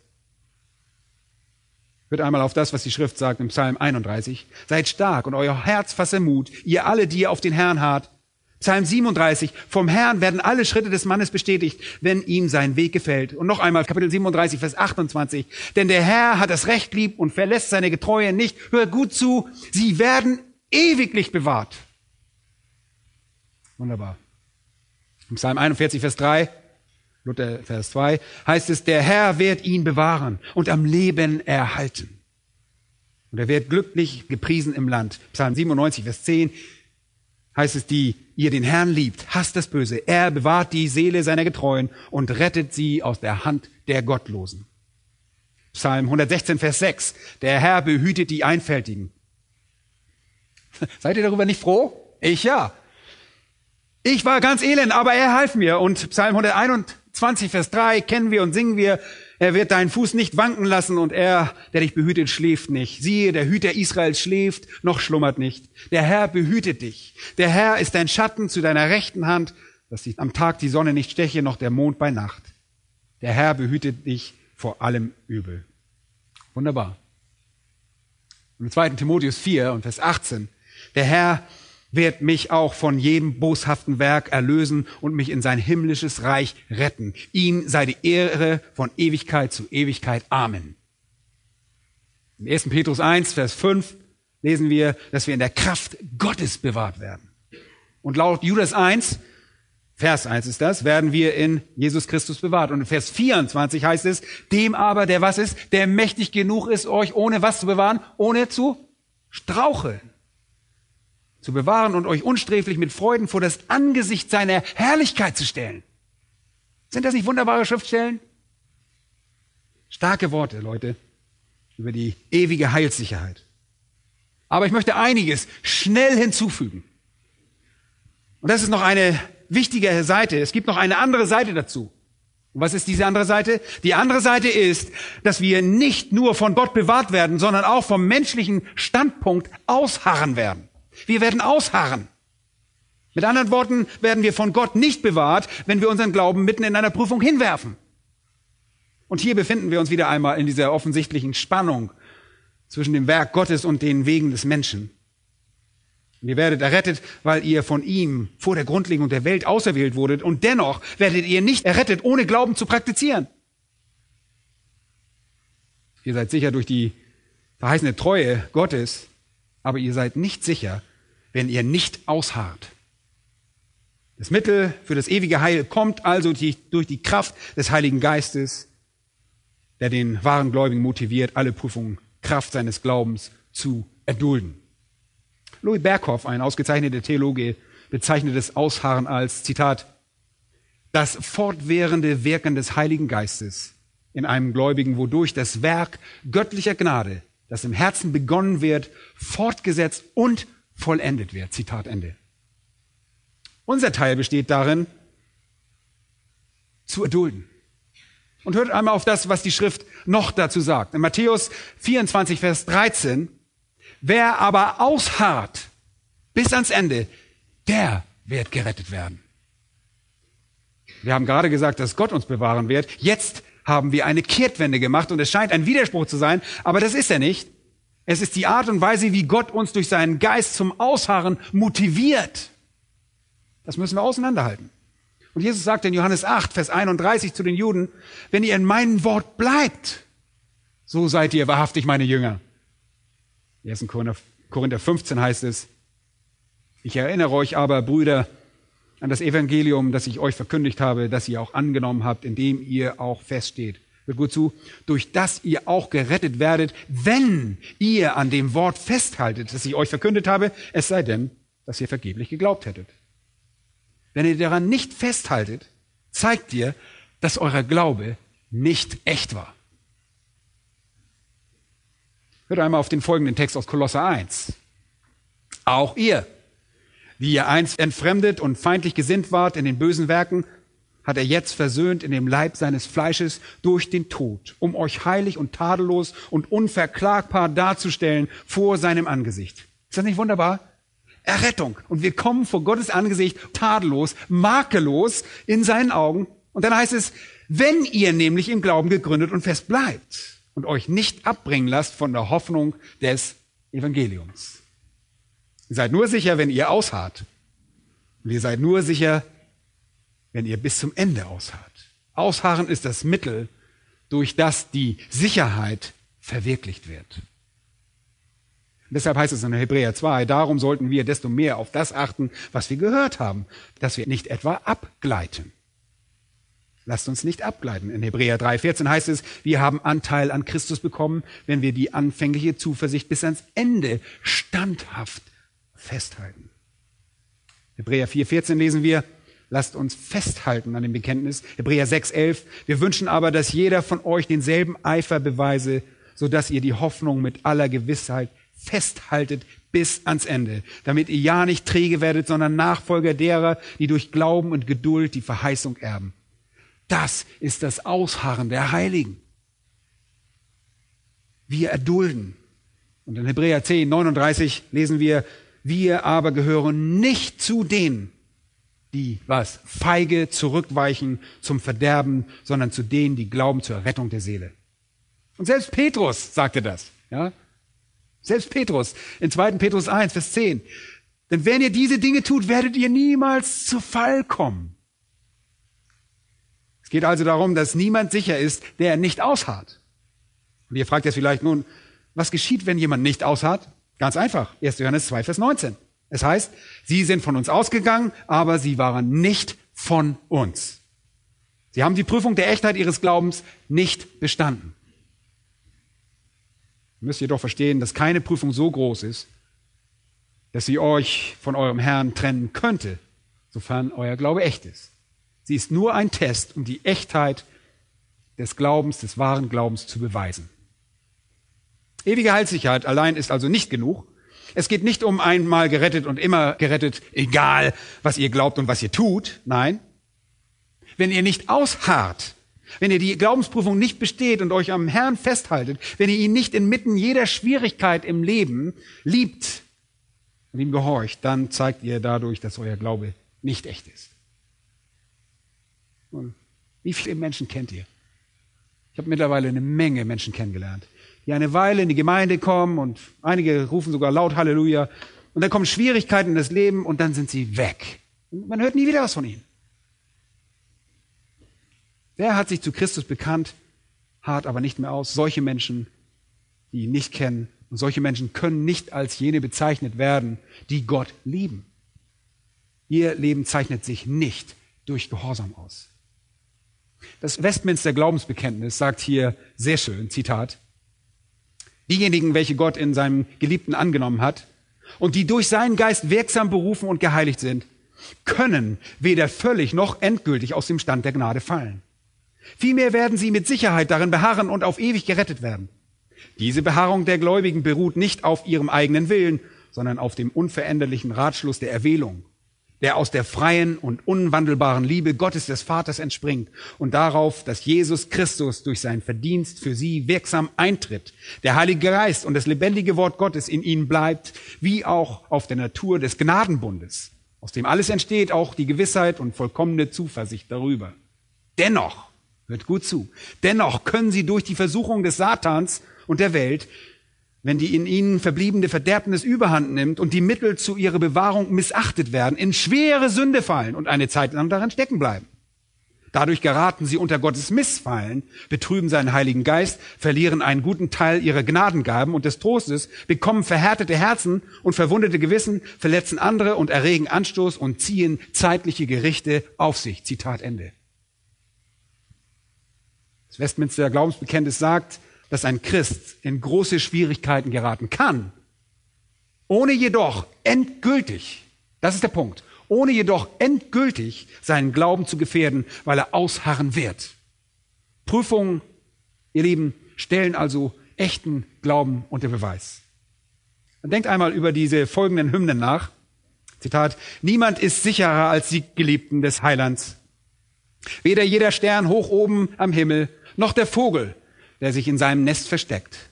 Hört einmal auf das, was die Schrift sagt im Psalm 31. Seid stark und euer Herz fasse Mut, ihr alle, die ihr auf den Herrn hart, Psalm 37, vom Herrn werden alle Schritte des Mannes bestätigt, wenn ihm sein Weg gefällt. Und noch einmal Kapitel 37, Vers 28. Denn der Herr hat das Recht lieb und verlässt seine Getreue nicht. Hör gut zu, sie werden ewiglich bewahrt. Wunderbar. Im Psalm 41, Vers 3, Luther, Vers 2, heißt es, der Herr wird ihn bewahren und am Leben erhalten. Und er wird glücklich gepriesen im Land. Psalm 97, Vers 10, heißt es, die ihr den Herrn liebt, hasst das Böse. Er bewahrt die Seele seiner Getreuen und rettet sie aus der Hand der Gottlosen. Psalm 116, Vers 6. Der Herr behütet die Einfältigen. (laughs) Seid ihr darüber nicht froh? Ich ja. Ich war ganz elend, aber er half mir. Und Psalm 121, Vers 3 kennen wir und singen wir. Er wird deinen Fuß nicht wanken lassen und er, der dich behütet, schläft nicht. Siehe, der Hüter Israels schläft, noch schlummert nicht. Der Herr behütet dich. Der Herr ist dein Schatten zu deiner rechten Hand, dass dich am Tag die Sonne nicht steche, noch der Mond bei Nacht. Der Herr behütet dich vor allem Übel. Wunderbar. Und im 2. Timotheus 4 und Vers 18. Der Herr wird mich auch von jedem boshaften Werk erlösen und mich in sein himmlisches Reich retten. Ihm sei die Ehre von Ewigkeit zu Ewigkeit. Amen. Im 1. Petrus 1, Vers 5 lesen wir, dass wir in der Kraft Gottes bewahrt werden. Und laut Judas 1, Vers 1 ist das, werden wir in Jesus Christus bewahrt. Und in Vers 24 heißt es, dem aber, der was ist, der mächtig genug ist, euch ohne was zu bewahren, ohne zu straucheln zu bewahren und euch unsträflich mit Freuden vor das Angesicht seiner Herrlichkeit zu stellen. Sind das nicht wunderbare Schriftstellen? Starke Worte, Leute, über die ewige Heilssicherheit. Aber ich möchte einiges schnell hinzufügen. Und das ist noch eine wichtige Seite. Es gibt noch eine andere Seite dazu. Und was ist diese andere Seite? Die andere Seite ist, dass wir nicht nur von Gott bewahrt werden, sondern auch vom menschlichen Standpunkt ausharren werden. Wir werden ausharren. Mit anderen Worten werden wir von Gott nicht bewahrt, wenn wir unseren Glauben mitten in einer Prüfung hinwerfen. Und hier befinden wir uns wieder einmal in dieser offensichtlichen Spannung zwischen dem Werk Gottes und den Wegen des Menschen. ihr werdet errettet, weil ihr von ihm vor der Grundlegung der Welt auserwählt wurdet und dennoch werdet ihr nicht errettet, ohne Glauben zu praktizieren. Ihr seid sicher durch die verheißene Treue Gottes aber ihr seid nicht sicher, wenn ihr nicht ausharrt. Das Mittel für das ewige Heil kommt also durch die Kraft des Heiligen Geistes, der den wahren Gläubigen motiviert, alle Prüfungen Kraft seines Glaubens zu erdulden. Louis Berghoff, ein ausgezeichneter Theologe, bezeichnet das Ausharren als, Zitat, das fortwährende Wirken des Heiligen Geistes in einem Gläubigen, wodurch das Werk göttlicher Gnade das im Herzen begonnen wird, fortgesetzt und vollendet wird. Zitat Ende. Unser Teil besteht darin, zu erdulden. Und hört einmal auf das, was die Schrift noch dazu sagt. In Matthäus 24, Vers 13, wer aber ausharrt bis ans Ende, der wird gerettet werden. Wir haben gerade gesagt, dass Gott uns bewahren wird. Jetzt haben wir eine Kehrtwende gemacht und es scheint ein Widerspruch zu sein, aber das ist er nicht. Es ist die Art und Weise, wie Gott uns durch seinen Geist zum Ausharren motiviert. Das müssen wir auseinanderhalten. Und Jesus sagt in Johannes 8, Vers 31 zu den Juden, wenn ihr in meinem Wort bleibt, so seid ihr wahrhaftig meine Jünger. 1. Korinther 15 heißt es, ich erinnere euch aber, Brüder, an das Evangelium, das ich euch verkündigt habe, das ihr auch angenommen habt, in dem ihr auch feststeht. Hört gut zu, durch das ihr auch gerettet werdet, wenn ihr an dem Wort festhaltet, das ich euch verkündet habe, es sei denn, dass ihr vergeblich geglaubt hättet. Wenn ihr daran nicht festhaltet, zeigt ihr, dass euer Glaube nicht echt war. Hört einmal auf den folgenden Text aus Kolosser 1. Auch ihr, wie ihr einst entfremdet und feindlich gesinnt wart in den bösen Werken, hat er jetzt versöhnt in dem Leib seines Fleisches durch den Tod, um euch heilig und tadellos und unverklagbar darzustellen vor seinem Angesicht. Ist das nicht wunderbar? Errettung. Und wir kommen vor Gottes Angesicht tadellos, makellos in seinen Augen. Und dann heißt es, wenn ihr nämlich im Glauben gegründet und fest bleibt und euch nicht abbringen lasst von der Hoffnung des Evangeliums. Ihr seid nur sicher, wenn ihr ausharrt. Und ihr seid nur sicher, wenn ihr bis zum Ende ausharrt. Ausharren ist das Mittel, durch das die Sicherheit verwirklicht wird. deshalb heißt es in Hebräer 2, darum sollten wir desto mehr auf das achten, was wir gehört haben, dass wir nicht etwa abgleiten. Lasst uns nicht abgleiten. In Hebräer 3,14 heißt es, wir haben Anteil an Christus bekommen, wenn wir die anfängliche Zuversicht bis ans Ende standhaft festhalten. Hebräer 4,14 lesen wir, lasst uns festhalten an dem Bekenntnis. Hebräer 6,11, wir wünschen aber, dass jeder von euch denselben Eifer beweise, so dass ihr die Hoffnung mit aller Gewissheit festhaltet bis ans Ende, damit ihr ja nicht träge werdet, sondern Nachfolger derer, die durch Glauben und Geduld die Verheißung erben. Das ist das Ausharren der Heiligen. Wir erdulden. Und in Hebräer 10, 39 lesen wir, wir aber gehören nicht zu denen, die was feige zurückweichen zum Verderben, sondern zu denen, die glauben zur Rettung der Seele. Und selbst Petrus sagte das. Ja? Selbst Petrus in 2. Petrus 1, Vers 10. Denn wenn ihr diese Dinge tut, werdet ihr niemals zu Fall kommen. Es geht also darum, dass niemand sicher ist, der nicht ausharrt. Und ihr fragt jetzt vielleicht nun, was geschieht, wenn jemand nicht ausharrt? Ganz einfach. 1. Johannes 2, Vers 19. Es heißt, sie sind von uns ausgegangen, aber sie waren nicht von uns. Sie haben die Prüfung der Echtheit ihres Glaubens nicht bestanden. Ihr müsst jedoch verstehen, dass keine Prüfung so groß ist, dass sie euch von eurem Herrn trennen könnte, sofern euer Glaube echt ist. Sie ist nur ein Test, um die Echtheit des Glaubens, des wahren Glaubens zu beweisen. Ewige Heilssicherheit allein ist also nicht genug. Es geht nicht um einmal gerettet und immer gerettet, egal was ihr glaubt und was ihr tut. Nein. Wenn ihr nicht ausharrt, wenn ihr die Glaubensprüfung nicht besteht und euch am Herrn festhaltet, wenn ihr ihn nicht inmitten jeder Schwierigkeit im Leben liebt und ihm gehorcht, dann zeigt ihr dadurch, dass euer Glaube nicht echt ist. Und wie viele Menschen kennt ihr? Ich habe mittlerweile eine Menge Menschen kennengelernt, die eine Weile in die Gemeinde kommen und einige rufen sogar laut Halleluja. Und dann kommen Schwierigkeiten in das Leben und dann sind sie weg. Man hört nie wieder was von ihnen. Wer hat sich zu Christus bekannt, hart aber nicht mehr aus? Solche Menschen, die ihn nicht kennen. Und solche Menschen können nicht als jene bezeichnet werden, die Gott lieben. Ihr Leben zeichnet sich nicht durch Gehorsam aus. Das Westminster Glaubensbekenntnis sagt hier sehr schön, Zitat, diejenigen, welche Gott in seinem Geliebten angenommen hat und die durch seinen Geist wirksam berufen und geheiligt sind, können weder völlig noch endgültig aus dem Stand der Gnade fallen. Vielmehr werden sie mit Sicherheit darin beharren und auf ewig gerettet werden. Diese Beharrung der Gläubigen beruht nicht auf ihrem eigenen Willen, sondern auf dem unveränderlichen Ratschluss der Erwählung der aus der freien und unwandelbaren Liebe Gottes des Vaters entspringt und darauf, dass Jesus Christus durch sein Verdienst für sie wirksam eintritt, der Heilige Geist und das lebendige Wort Gottes in ihnen bleibt, wie auch auf der Natur des Gnadenbundes, aus dem alles entsteht, auch die Gewissheit und vollkommene Zuversicht darüber. Dennoch, hört gut zu, dennoch können sie durch die Versuchung des Satans und der Welt wenn die in ihnen verbliebene Verderbnis überhand nimmt und die Mittel zu ihrer Bewahrung missachtet werden, in schwere Sünde fallen und eine Zeit lang daran stecken bleiben. Dadurch geraten sie unter Gottes Missfallen, betrüben seinen Heiligen Geist, verlieren einen guten Teil ihrer Gnadengaben und des Trostes, bekommen verhärtete Herzen und verwundete Gewissen, verletzen andere und erregen Anstoß und ziehen zeitliche Gerichte auf sich. Zitat Ende. Das Westminster Glaubensbekenntnis sagt, dass ein Christ in große Schwierigkeiten geraten kann, ohne jedoch endgültig, das ist der Punkt, ohne jedoch endgültig seinen Glauben zu gefährden, weil er ausharren wird. Prüfungen, ihr Lieben, stellen also echten Glauben unter Beweis. Denkt einmal über diese folgenden Hymnen nach. Zitat, niemand ist sicherer als die Geliebten des Heilands. Weder jeder Stern hoch oben am Himmel, noch der Vogel, der sich in seinem Nest versteckt.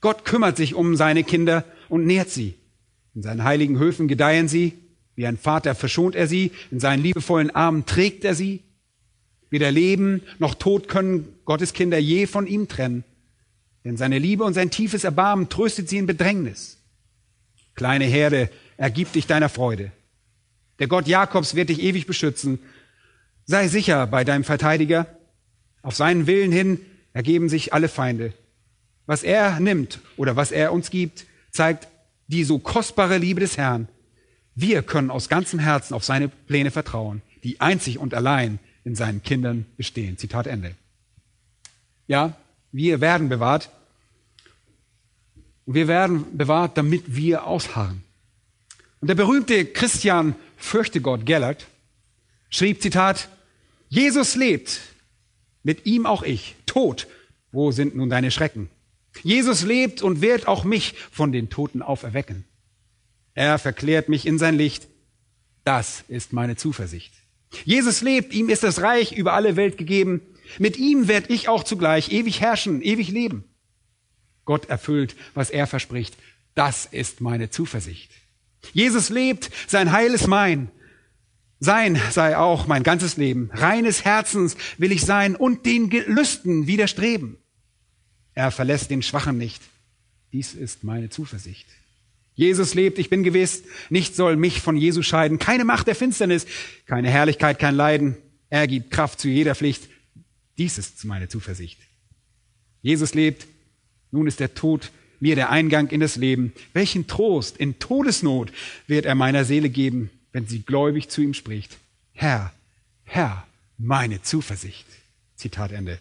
Gott kümmert sich um seine Kinder und nährt sie. In seinen heiligen Höfen gedeihen sie. Wie ein Vater verschont er sie. In seinen liebevollen Armen trägt er sie. Weder Leben noch Tod können Gottes Kinder je von ihm trennen. Denn seine Liebe und sein tiefes Erbarmen tröstet sie in Bedrängnis. Kleine Herde, ergib dich deiner Freude. Der Gott Jakobs wird dich ewig beschützen. Sei sicher bei deinem Verteidiger. Auf seinen Willen hin ergeben sich alle Feinde. Was er nimmt oder was er uns gibt, zeigt die so kostbare Liebe des Herrn. Wir können aus ganzem Herzen auf seine Pläne vertrauen, die einzig und allein in seinen Kindern bestehen. Zitat Ende. Ja, wir werden bewahrt. Und wir werden bewahrt, damit wir ausharren. Und der berühmte Christian Fürchtegott Gellert schrieb, Zitat, Jesus lebt, mit ihm auch ich. Tod, wo sind nun deine Schrecken? Jesus lebt und wird auch mich von den Toten auferwecken. Er verklärt mich in sein Licht. Das ist meine Zuversicht. Jesus lebt, ihm ist das Reich über alle Welt gegeben. Mit ihm werde ich auch zugleich ewig herrschen, ewig leben. Gott erfüllt, was er verspricht. Das ist meine Zuversicht. Jesus lebt, sein Heil ist mein. Sein sei auch mein ganzes Leben. Reines Herzens will ich sein und den Gelüsten widerstreben. Er verlässt den Schwachen nicht. Dies ist meine Zuversicht. Jesus lebt, ich bin gewiss, nichts soll mich von Jesus scheiden. Keine Macht der Finsternis, keine Herrlichkeit, kein Leiden. Er gibt Kraft zu jeder Pflicht. Dies ist meine Zuversicht. Jesus lebt, nun ist der Tod mir der Eingang in das Leben. Welchen Trost in Todesnot wird er meiner Seele geben, wenn sie gläubig zu ihm spricht. Herr, Herr, meine Zuversicht. Zitat Ende.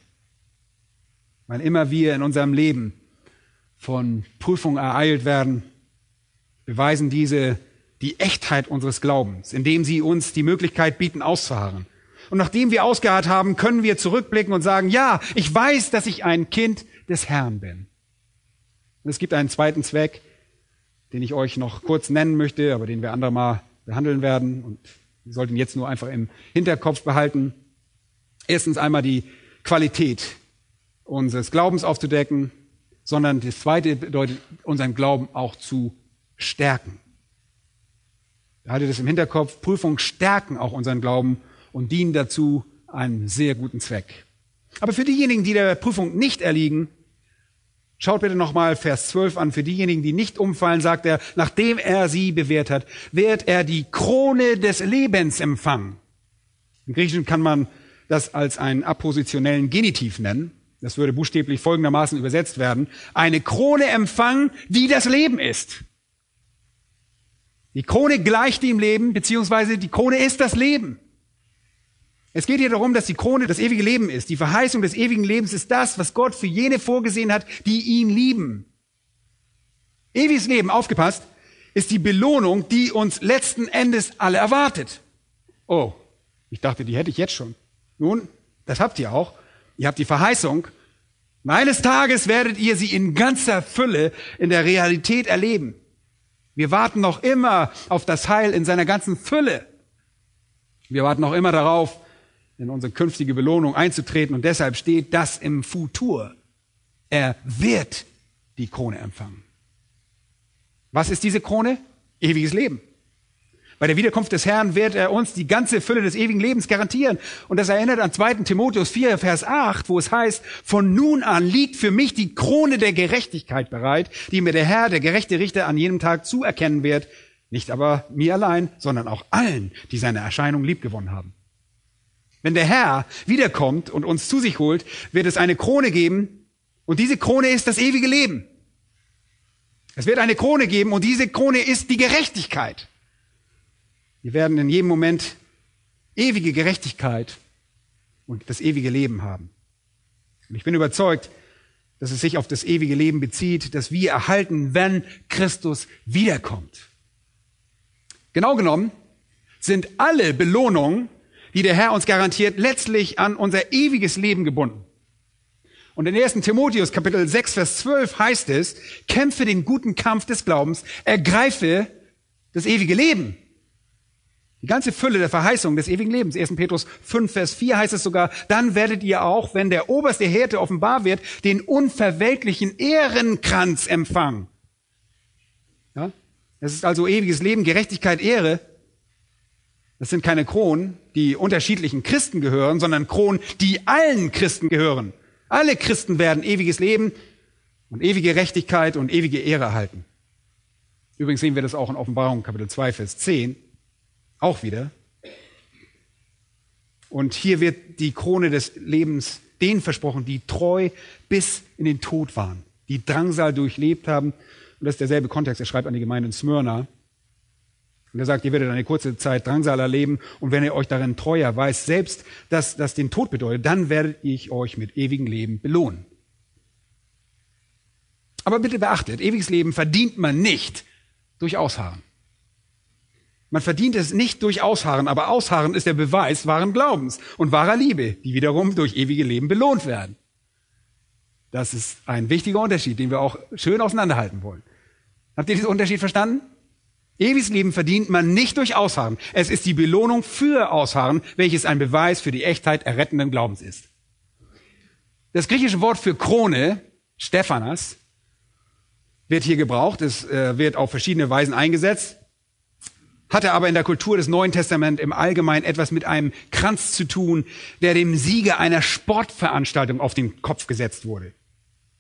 Weil immer wir in unserem Leben von Prüfungen ereilt werden, beweisen diese die Echtheit unseres Glaubens, indem sie uns die Möglichkeit bieten, auszuharren. Und nachdem wir ausgeharrt haben, können wir zurückblicken und sagen, ja, ich weiß, dass ich ein Kind des Herrn bin. Und es gibt einen zweiten Zweck, den ich euch noch kurz nennen möchte, aber den wir andermal behandeln werden. Und wir sollten jetzt nur einfach im Hinterkopf behalten. Erstens einmal die Qualität unseres Glaubens aufzudecken, sondern das zweite bedeutet, unseren Glauben auch zu stärken. Behaltet es im Hinterkopf, Prüfungen stärken auch unseren Glauben und dienen dazu einen sehr guten Zweck. Aber für diejenigen, die der Prüfung nicht erliegen, schaut bitte nochmal Vers 12 an. Für diejenigen, die nicht umfallen, sagt er, nachdem er sie bewährt hat, wird er die Krone des Lebens empfangen. Im Griechischen kann man das als einen appositionellen Genitiv nennen. Das würde buchstäblich folgendermaßen übersetzt werden. Eine Krone empfangen, die das Leben ist. Die Krone gleicht dem Leben, beziehungsweise die Krone ist das Leben. Es geht hier darum, dass die Krone das ewige Leben ist. Die Verheißung des ewigen Lebens ist das, was Gott für jene vorgesehen hat, die ihn lieben. Ewiges Leben, aufgepasst, ist die Belohnung, die uns letzten Endes alle erwartet. Oh, ich dachte, die hätte ich jetzt schon. Nun, das habt ihr auch. Ihr habt die Verheißung. Eines Tages werdet ihr sie in ganzer Fülle in der Realität erleben. Wir warten noch immer auf das Heil in seiner ganzen Fülle. Wir warten noch immer darauf, in unsere künftige Belohnung einzutreten und deshalb steht das im Futur. Er wird die Krone empfangen. Was ist diese Krone? Ewiges Leben. Bei der Wiederkunft des Herrn wird er uns die ganze Fülle des ewigen Lebens garantieren. Und das erinnert an 2. Timotheus 4, Vers 8, wo es heißt, von nun an liegt für mich die Krone der Gerechtigkeit bereit, die mir der Herr, der gerechte Richter, an jenem Tag zuerkennen wird. Nicht aber mir allein, sondern auch allen, die seine Erscheinung liebgewonnen haben. Wenn der Herr wiederkommt und uns zu sich holt, wird es eine Krone geben. Und diese Krone ist das ewige Leben. Es wird eine Krone geben und diese Krone ist die Gerechtigkeit. Wir werden in jedem Moment ewige Gerechtigkeit und das ewige Leben haben. Und ich bin überzeugt, dass es sich auf das ewige Leben bezieht, das wir erhalten, wenn Christus wiederkommt. Genau genommen sind alle Belohnungen, die der Herr uns garantiert, letztlich an unser ewiges Leben gebunden. Und in 1. Timotheus Kapitel 6, Vers 12 heißt es, kämpfe den guten Kampf des Glaubens, ergreife das ewige Leben, die ganze Fülle der Verheißung des ewigen Lebens. 1. Petrus 5, Vers 4 heißt es sogar, dann werdet ihr auch, wenn der oberste Härte offenbar wird, den unverwelklichen Ehrenkranz empfangen. Ja? Es ist also ewiges Leben, Gerechtigkeit, Ehre. Das sind keine Kronen, die unterschiedlichen Christen gehören, sondern Kronen, die allen Christen gehören. Alle Christen werden ewiges Leben und ewige Gerechtigkeit und ewige Ehre erhalten. Übrigens sehen wir das auch in Offenbarung Kapitel 2, Vers 10. Auch wieder. Und hier wird die Krone des Lebens denen versprochen, die treu bis in den Tod waren, die Drangsal durchlebt haben. Und das ist derselbe Kontext. Er schreibt an die Gemeinde in Smyrna. Und er sagt, ihr werdet eine kurze Zeit Drangsal erleben und wenn ihr euch darin treuer weiß, selbst dass das den Tod bedeutet, dann werdet ich euch mit ewigem Leben belohnen. Aber bitte beachtet, ewiges Leben verdient man nicht durch Ausharren. Man verdient es nicht durch Ausharren, aber Ausharren ist der Beweis wahren Glaubens und wahrer Liebe, die wiederum durch ewige Leben belohnt werden. Das ist ein wichtiger Unterschied, den wir auch schön auseinanderhalten wollen. Habt ihr diesen Unterschied verstanden? Ewiges Leben verdient man nicht durch Ausharren. Es ist die Belohnung für Ausharren, welches ein Beweis für die Echtheit errettenden Glaubens ist. Das griechische Wort für Krone, Stephanas, wird hier gebraucht. Es äh, wird auf verschiedene Weisen eingesetzt. Hatte aber in der Kultur des Neuen Testaments im Allgemeinen etwas mit einem Kranz zu tun, der dem Sieger einer Sportveranstaltung auf den Kopf gesetzt wurde.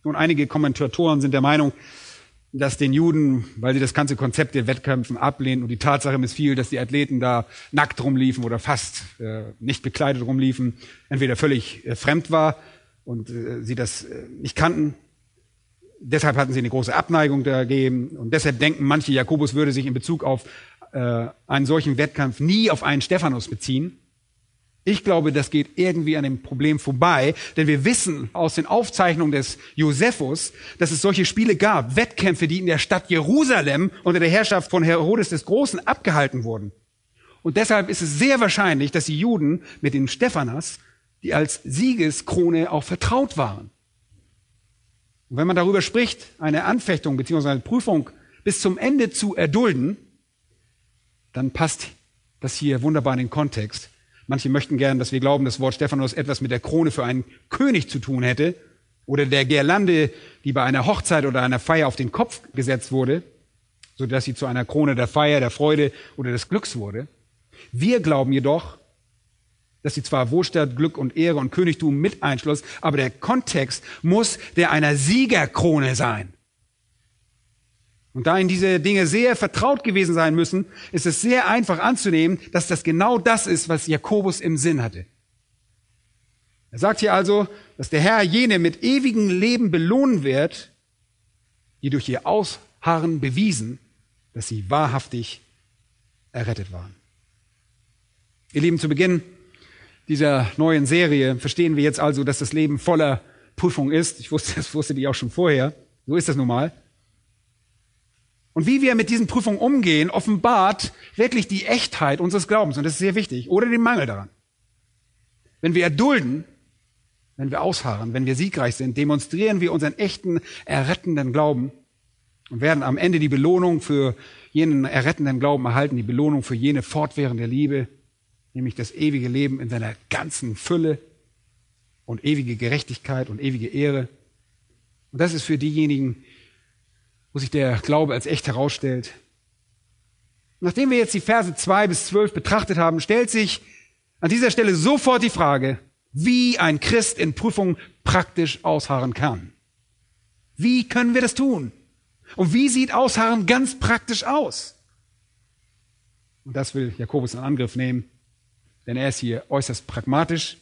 Und einige Kommentatoren sind der Meinung, dass den Juden, weil sie das ganze Konzept der Wettkämpfen ablehnen und die Tatsache missfiel, dass die Athleten da nackt rumliefen oder fast äh, nicht bekleidet rumliefen, entweder völlig äh, fremd war und äh, sie das äh, nicht kannten. Deshalb hatten sie eine große Abneigung dagegen und deshalb denken manche, Jakobus würde sich in Bezug auf äh, einen solchen Wettkampf nie auf einen Stephanus beziehen. Ich glaube, das geht irgendwie an dem Problem vorbei, denn wir wissen aus den Aufzeichnungen des Josephus, dass es solche Spiele gab, Wettkämpfe, die in der Stadt Jerusalem unter der Herrschaft von Herodes des Großen abgehalten wurden. Und deshalb ist es sehr wahrscheinlich, dass die Juden mit dem Stephanas, die als Siegeskrone auch vertraut waren. Und wenn man darüber spricht, eine Anfechtung bzw. eine Prüfung bis zum Ende zu erdulden, dann passt das hier wunderbar in den Kontext. Manche möchten gern, dass wir glauben, das Wort Stephanus etwas mit der Krone für einen König zu tun hätte oder der Girlande, die bei einer Hochzeit oder einer Feier auf den Kopf gesetzt wurde, so dass sie zu einer Krone der Feier, der Freude oder des Glücks wurde. Wir glauben jedoch, dass sie zwar Wohlstand, Glück und Ehre und Königtum mit einschloss, aber der Kontext muss der einer Siegerkrone sein. Und da ihnen diese Dinge sehr vertraut gewesen sein müssen, ist es sehr einfach anzunehmen, dass das genau das ist, was Jakobus im Sinn hatte. Er sagt hier also, dass der Herr jene mit ewigem Leben belohnen wird, die durch ihr Ausharren bewiesen, dass sie wahrhaftig errettet waren. Ihr Lieben, zu Beginn dieser neuen Serie verstehen wir jetzt also, dass das Leben voller Prüfung ist. Ich wusste, das wusste ich auch schon vorher. So ist das nun mal. Und wie wir mit diesen Prüfungen umgehen, offenbart wirklich die Echtheit unseres Glaubens. Und das ist sehr wichtig. Oder den Mangel daran. Wenn wir erdulden, wenn wir ausharren, wenn wir siegreich sind, demonstrieren wir unseren echten, errettenden Glauben und werden am Ende die Belohnung für jenen errettenden Glauben erhalten, die Belohnung für jene fortwährende Liebe, nämlich das ewige Leben in seiner ganzen Fülle und ewige Gerechtigkeit und ewige Ehre. Und das ist für diejenigen, wo sich der Glaube als echt herausstellt. Nachdem wir jetzt die Verse zwei bis zwölf betrachtet haben, stellt sich an dieser Stelle sofort die Frage, wie ein Christ in Prüfung praktisch ausharren kann. Wie können wir das tun? Und wie sieht Ausharren ganz praktisch aus? Und das will Jakobus in Angriff nehmen, denn er ist hier äußerst pragmatisch.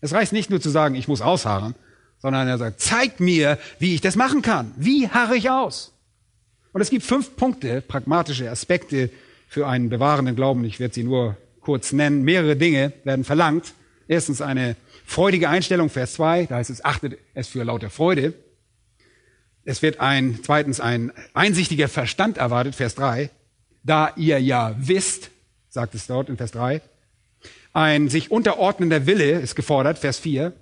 Es reicht nicht nur zu sagen, ich muss ausharren, sondern er sagt, zeigt mir, wie ich das machen kann. Wie harre ich aus? Und es gibt fünf Punkte, pragmatische Aspekte für einen bewahrenden Glauben. Ich werde sie nur kurz nennen. Mehrere Dinge werden verlangt. Erstens eine freudige Einstellung, Vers 2, da heißt es, achtet es für lauter Freude. Es wird ein, zweitens ein einsichtiger Verstand erwartet, Vers 3. Da ihr ja wisst, sagt es dort in Vers 3. Ein sich unterordnender Wille ist gefordert, Vers 4.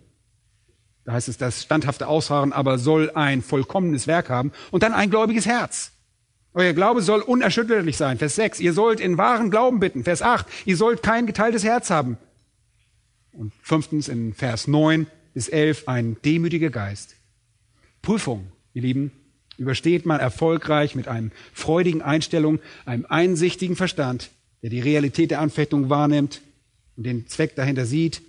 Da heißt es, das standhafte Ausharren aber soll ein vollkommenes Werk haben und dann ein gläubiges Herz. Euer Glaube soll unerschütterlich sein. Vers 6. Ihr sollt in wahren Glauben bitten. Vers 8. Ihr sollt kein geteiltes Herz haben. Und fünftens in Vers 9 bis 11 ein demütiger Geist. Prüfung, ihr Lieben, übersteht man erfolgreich mit einem freudigen Einstellung, einem einsichtigen Verstand, der die Realität der Anfechtung wahrnimmt und den Zweck dahinter sieht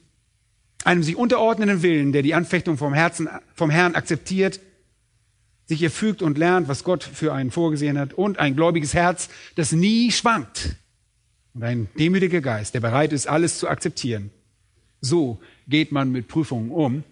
einem sich unterordnenden Willen, der die Anfechtung vom Herzen, vom Herrn akzeptiert, sich ihr fügt und lernt, was Gott für einen vorgesehen hat, und ein gläubiges Herz, das nie schwankt. und ein demütiger Geist, der bereit ist, alles zu akzeptieren. So geht man mit Prüfungen um